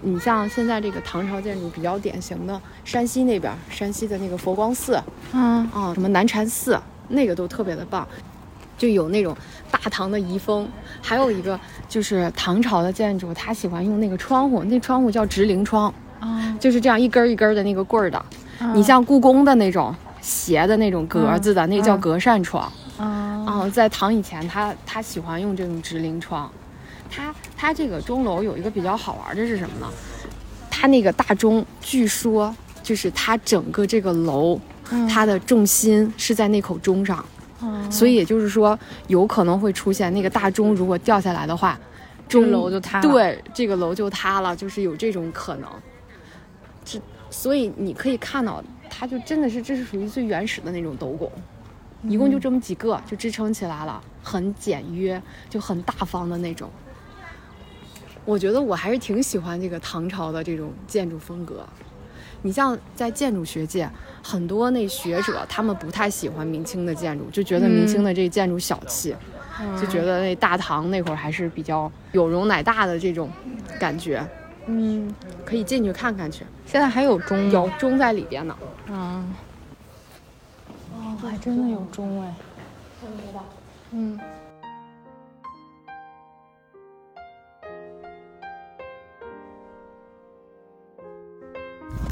S3: 你像现在这个唐朝建筑比较典型的山西那边，山西的那个佛光寺，嗯啊，什么南禅寺，那个都特别的棒，就有那种大唐的遗风。还有一个就是唐朝的建筑，他喜欢用那个窗户，那窗户叫直棂窗。啊，就是这样一根一根的那个棍儿的，你像故宫的那种斜的那种格子的，那叫格扇窗。啊，在唐以前，他他喜欢用这种直棂窗。他他这个钟楼有一个比较好玩的是什么呢？他那个大钟，据说就是它整个这个楼，它的重心是在那口钟上。
S2: 所以也就是说，有可能会出现那个大钟如果掉下来的话，钟
S1: 楼就塌了。
S2: 对，这个楼就塌了，就是有这种可能。这，所以你可以看到，它就真的是这是属于最原始的那种斗拱，一共就这么几个就支撑起来了，很简约，就很大方的那种。我觉得我还是挺喜欢这个唐朝的这种建筑风格。你像在建筑学界，很多那学者他们不太喜欢明清的建筑，就觉得明清的这建筑小气，就觉得那大唐那会儿还是比较有容乃大的这种感觉。嗯，可以进去看看去。
S1: 现在还有钟，
S2: 有钟在里边呢。
S1: 嗯，哦，还真的有钟哎。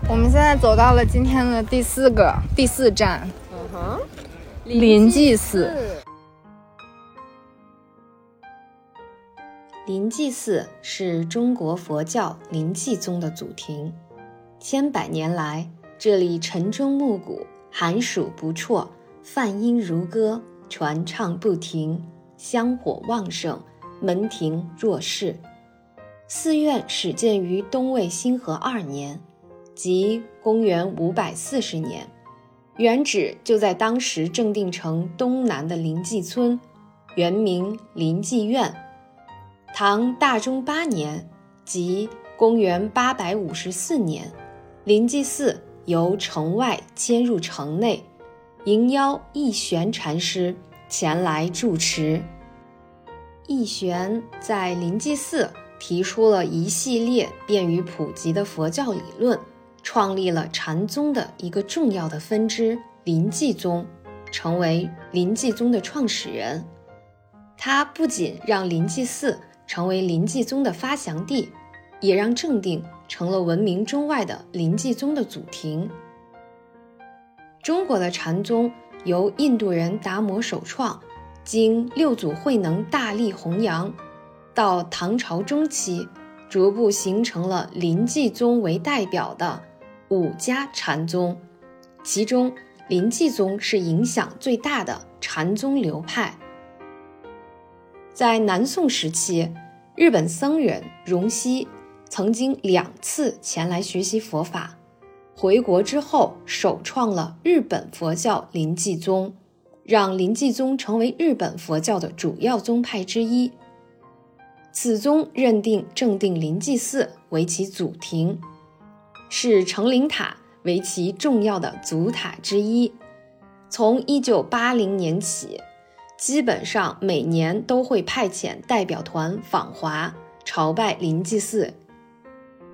S1: 我们现在走到了今天的第四个第四站，
S2: 嗯哼，
S1: 临济寺。
S4: 临济寺是中国佛教临济宗的祖庭，千百年来，这里晨钟暮鼓，寒暑不辍，梵音如歌，传唱不停，香火旺盛，门庭若市。寺院始建于东魏兴和二年。即公元五百四十年，原址就在当时正定城东南的临济村，原名临济院。唐大中八年，即公元八百五十四年，临济寺由城外迁入城内，迎邀义玄禅师前来住持。义玄在临济寺提出了一系列便于普及的佛教理论。创立了禅宗的一个重要的分支临济宗，成为临济宗的创始人。他不仅让临济寺成为临济宗的发祥地，也让正定成了闻名中外的临济宗的祖庭。中国的禅宗由印度人达摩首创，经六祖慧能大力弘扬，到唐朝中期，逐步形成了临济宗为代表的。五家禅宗，其中临济宗是影响最大的禅宗流派。在南宋时期，日本僧人荣西曾经两次前来学习佛法，回国之后首创了日本佛教临济宗，让临济宗成为日本佛教的主要宗派之一。此宗认定正定临济寺为其祖庭。是成灵塔为其重要的祖塔之一。从一九八零年起，基本上每年都会派遣代表团访华朝拜临济寺。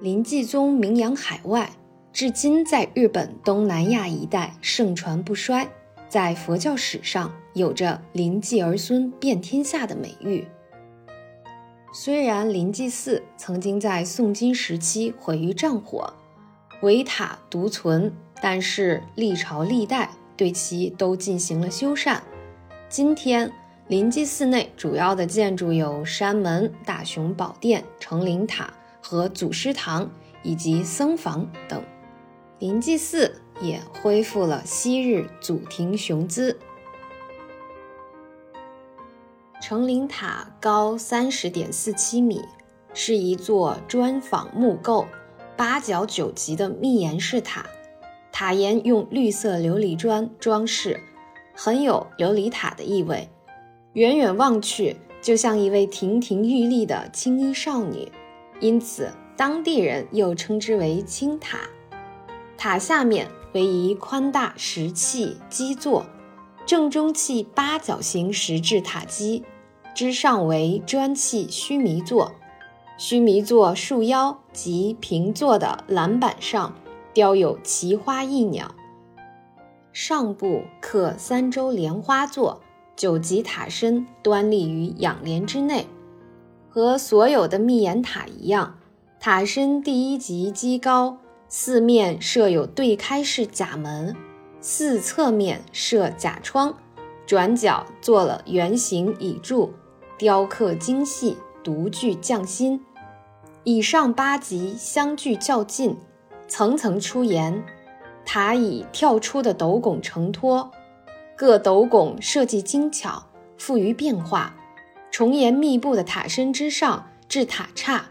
S4: 临济宗名扬海外，至今在日本东南亚一带盛传不衰，在佛教史上有着“临济儿孙遍天下”的美誉。虽然临济寺曾经在宋金时期毁于战火，唯塔独存，但是历朝历代对其都进行了修缮。今天临济寺内主要的建筑有山门、大雄宝殿、成灵塔和祖师堂以及僧房等。临济寺也恢复了昔日祖庭雄姿。成灵塔高三十点四七米，是一座砖仿木构。八角九级的密檐式塔，塔檐用绿色琉璃砖装饰，很有琉璃塔的意味。远远望去，就像一位亭亭玉立的青衣少女，因此当地人又称之为青塔。塔下面为一宽大石砌基座，正中砌八角形石质塔基，之上为砖砌须弥座。须弥座树腰及平座的栏板上雕有奇花异鸟，上部刻三周莲花座，九级塔身端立于仰莲之内。和所有的密檐塔一样，塔身第一级基高，四面设有对开式甲门，四侧面设甲窗，转角做了圆形倚柱，雕刻精细，独具匠心。以上八级相距较近，层层出檐，塔以跳出的斗拱承托，各斗拱设计精巧，富于变化。重檐密布的塔身之上置塔刹，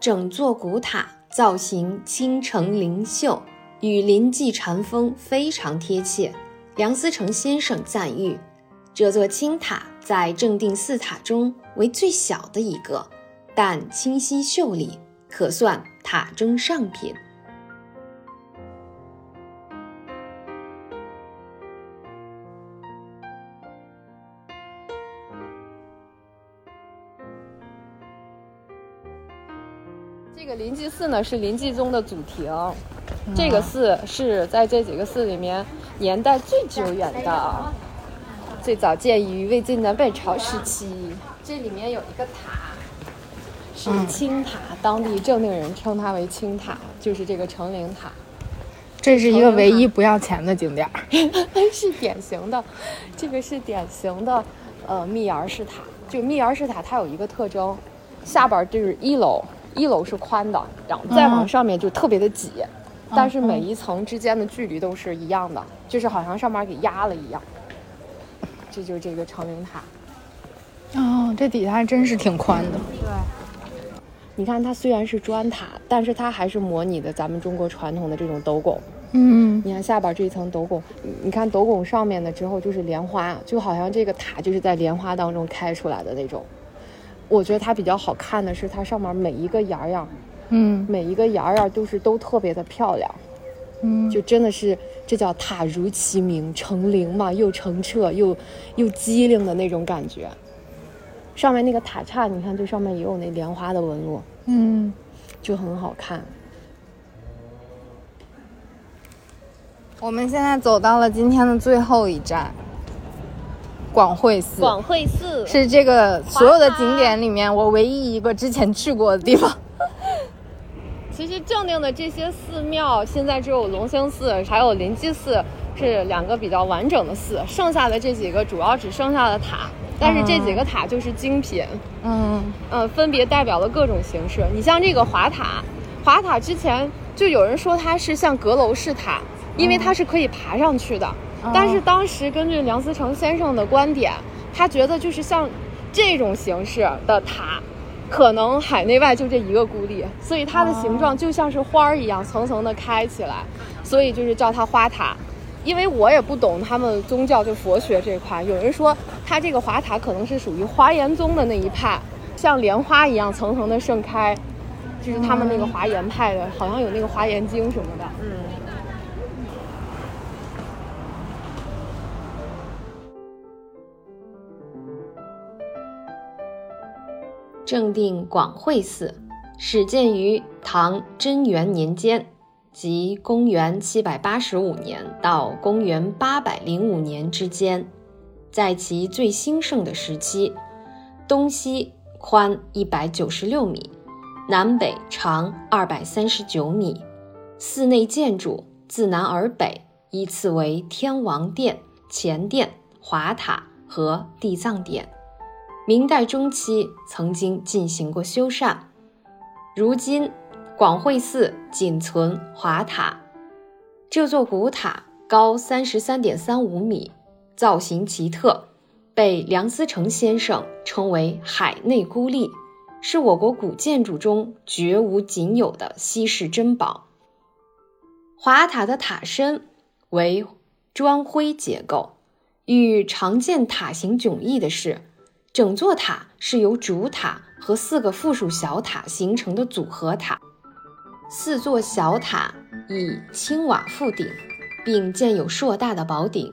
S4: 整座古塔造型倾城灵秀，与临济禅风非常贴切。梁思成先生赞誉，这座青塔在正定四塔中为最小的一个，但清晰秀丽，可算塔中上品。
S3: 临济寺呢是临济宗的祖庭，这个寺是在这几个寺里面年代最久远的，最早建于魏晋南北朝时期。这里面有一个塔，是青塔，当地正定人称它为青塔，就是这个成陵塔。
S1: 这是一个唯一不要钱的景点，
S3: 是典型的，这个是典型的，呃，密檐式塔。就密檐式塔，它有一个特征，下边就是一楼。一楼是宽的，然后再往上面就特别的挤，但是每一层之间的距离都是一样的，就是好像上面给压了一样。这就是这个长陵塔。
S1: 哦，这底下还真是挺宽的。
S3: 对。你看它虽然是砖塔，但是它还是模拟的咱们中国传统的这种斗拱。
S1: 嗯。
S3: 你看下边这一层斗拱，你看斗拱上面的之后就是莲花，就好像这个塔就是在莲花当中开出来的那种。我觉得它比较好看的是它上面每一个檐儿呀，
S1: 嗯，
S3: 每一个檐儿啊都是都特别的漂亮，
S1: 嗯，
S3: 就真的是这叫塔如其名，成灵嘛，又澄澈又又机灵的那种感觉。上面那个塔刹，你看这上面也有那莲花的纹路，
S1: 嗯，
S3: 就很好看。
S1: 我们现在走到了今天的最后一站。广惠寺，
S3: 广惠寺
S1: 是这个所有的景点里面我唯一一个之前去过的地方。
S3: 其实正定的这些寺庙，现在只有隆兴寺还有临济寺是两个比较完整的寺，剩下的这几个主要只剩下了塔，但是这几个塔就是精品。
S1: 嗯
S3: 呃，分别代表了各种形式。你像这个华塔，华塔之前就有人说它是像阁楼式塔，因为它是可以爬上去的。但是当时根据梁思成先生的观点，他觉得就是像这种形式的塔，可能海内外就这一个孤立，所以它的形状就像是花儿一样层层的开起来，所以就是叫它花塔。因为我也不懂他们宗教就佛学这块，有人说它这个华塔可能是属于华严宗的那一派，像莲花一样层层的盛开，就是他们那个华严派的，好像有那个华严经什么的。嗯。
S4: 正定广惠寺始建于唐贞元年间，即公元七百八十五年到公元八百零五年之间。在其最兴盛的时期，东西宽一百九十六米，南北长二百三十九米。寺内建筑自南而北依次为天王殿、前殿、华塔和地藏殿。明代中期曾经进行过修缮，如今广惠寺仅存华塔。这座古塔高三十三点三五米，造型奇特，被梁思成先生称为“海内孤立”，是我国古建筑中绝无仅有的稀世珍宝。华塔的塔身为砖灰结构，与常见塔形迥异的是。整座塔是由主塔和四个附属小塔形成的组合塔。四座小塔以青瓦覆顶，并建有硕大的宝顶。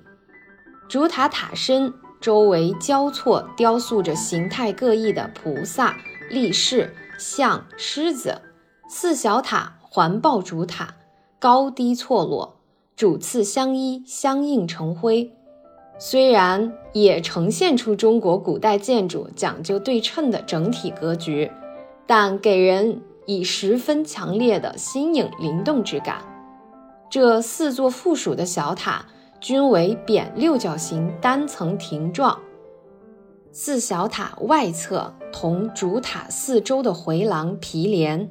S4: 主塔塔身周围交错雕塑着形态各异的菩萨、力士、象、狮子。四小塔环抱主塔，高低错落，主次相依，相映成辉。虽然也呈现出中国古代建筑讲究对称的整体格局，但给人以十分强烈的新颖灵动之感。这四座附属的小塔均为扁六角形单层亭状，四小塔外侧同主塔四周的回廊毗连。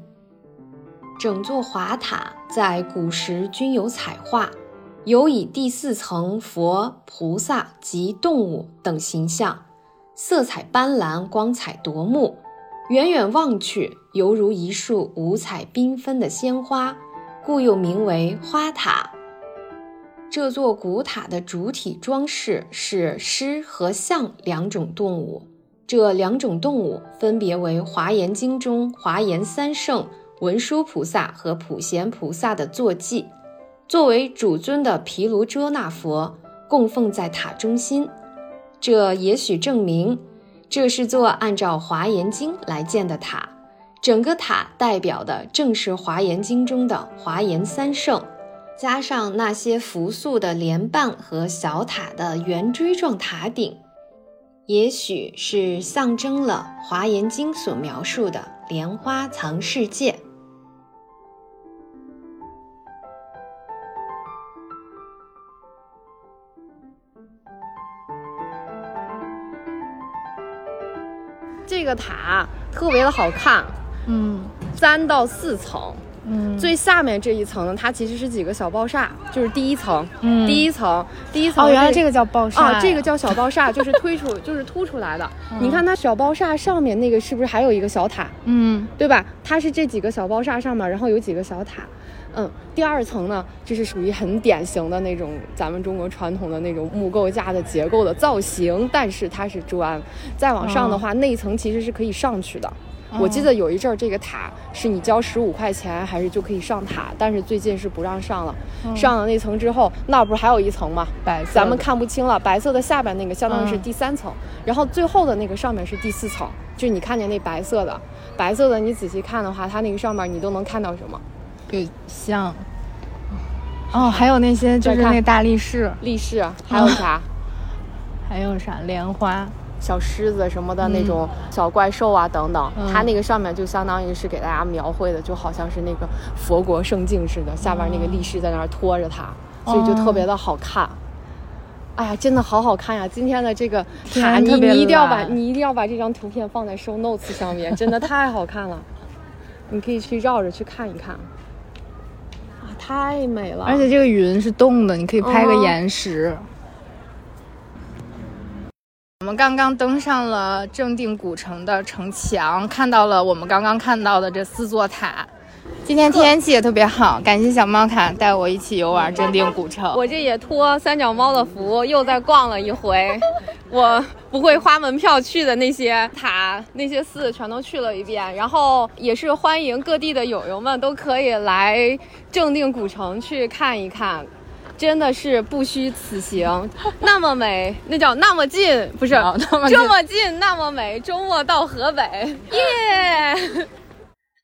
S4: 整座华塔在古时均有彩画。有以第四层佛、菩萨及动物等形象，色彩斑斓，光彩夺目，远远望去犹如一束五彩缤纷的鲜花，故又名为花塔。这座古塔的主体装饰是狮和象两种动物，这两种动物分别为《华严经》中华严三圣文殊菩萨和普贤菩萨的坐骑。作为主尊的毗卢遮那佛供奉在塔中心，这也许证明这是座按照《华严经》来建的塔。整个塔代表的正是《华严经》中的华严三圣，加上那些朴素的莲瓣和小塔的圆锥状塔顶，也许是象征了《华严经》所描述的莲花藏世界。
S3: 这个塔特别的好看，嗯，三到四层，嗯，最下面这一层呢，它其实是几个小爆煞，就是第一层，嗯，第一层，第一层，
S1: 哦，原来这个叫爆煞
S3: 啊，这个叫小爆煞，就是推出，就是凸出来的。你看它小爆煞上面那个是不是还有一个小塔？嗯，对吧？它是这几个小爆煞上面，然后有几个小塔。嗯，第二层呢，这是属于很典型的那种咱们中国传统的那种木构架的结构的造型，但是它是砖。再往上的话，那一层其实是可以上去的。我记得有一阵儿这个塔是你交十五块钱还是就可以上塔，但是最近是不让上了。上了那层之后，那不是还有一层吗？
S1: 白，
S3: 咱们看不清了。白色的下边那个相当于是第三层，然后最后的那个上面是第四层。就你看见那白色的，白色的你仔细看的话，它那个上面你都能看到什么？
S1: 有像，哦，还有那些就是那大力士，
S3: 力士，还有啥？
S1: 还有啥？莲花、
S3: 小狮子什么的那种小怪兽啊，等等。它那个上面就相当于是给大家描绘的，就好像是那个佛国圣境似的，下边那个力士在那儿拖着它，所以就特别的好看。哎呀，真的好好看呀！今天的这个塔，你你一定要把你一定要把这张图片放在 show notes 上面，真的太好看了。你可以去绕着去看一看。太美了，
S1: 而且这个云是动的，你可以拍个岩石。我们刚刚登上了正定古城的城墙，看到了我们刚刚看到的这四座塔。今天天气也特别好，感谢小猫卡带我一起游玩正定古城。
S3: 我这也托三脚猫的福，又再逛了一回。我不会花门票去的那些塔、那些寺，全都去了一遍。然后也是欢迎各地的友友们都可以来正定古城去看一看，真的是不虚此行。那么美，那叫那么近，不是这么近，那么美。周末到河北，耶！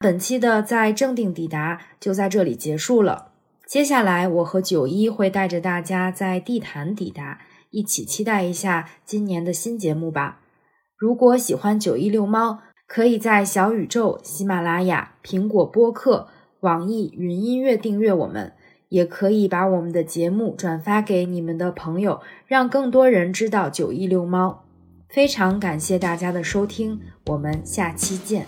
S1: 本期的在正定抵达就在这里结束了。接下来，我和九一会带着大家在地坛抵达，一起期待一下今年的新节目吧。如果喜欢九一遛猫，可以在小宇宙、喜马拉雅、苹果播客、网易云音乐订阅我们，也可以把我们的节目转发给你们的朋友，让更多人知道九一遛猫。非常感谢大家的收听，我们下期见。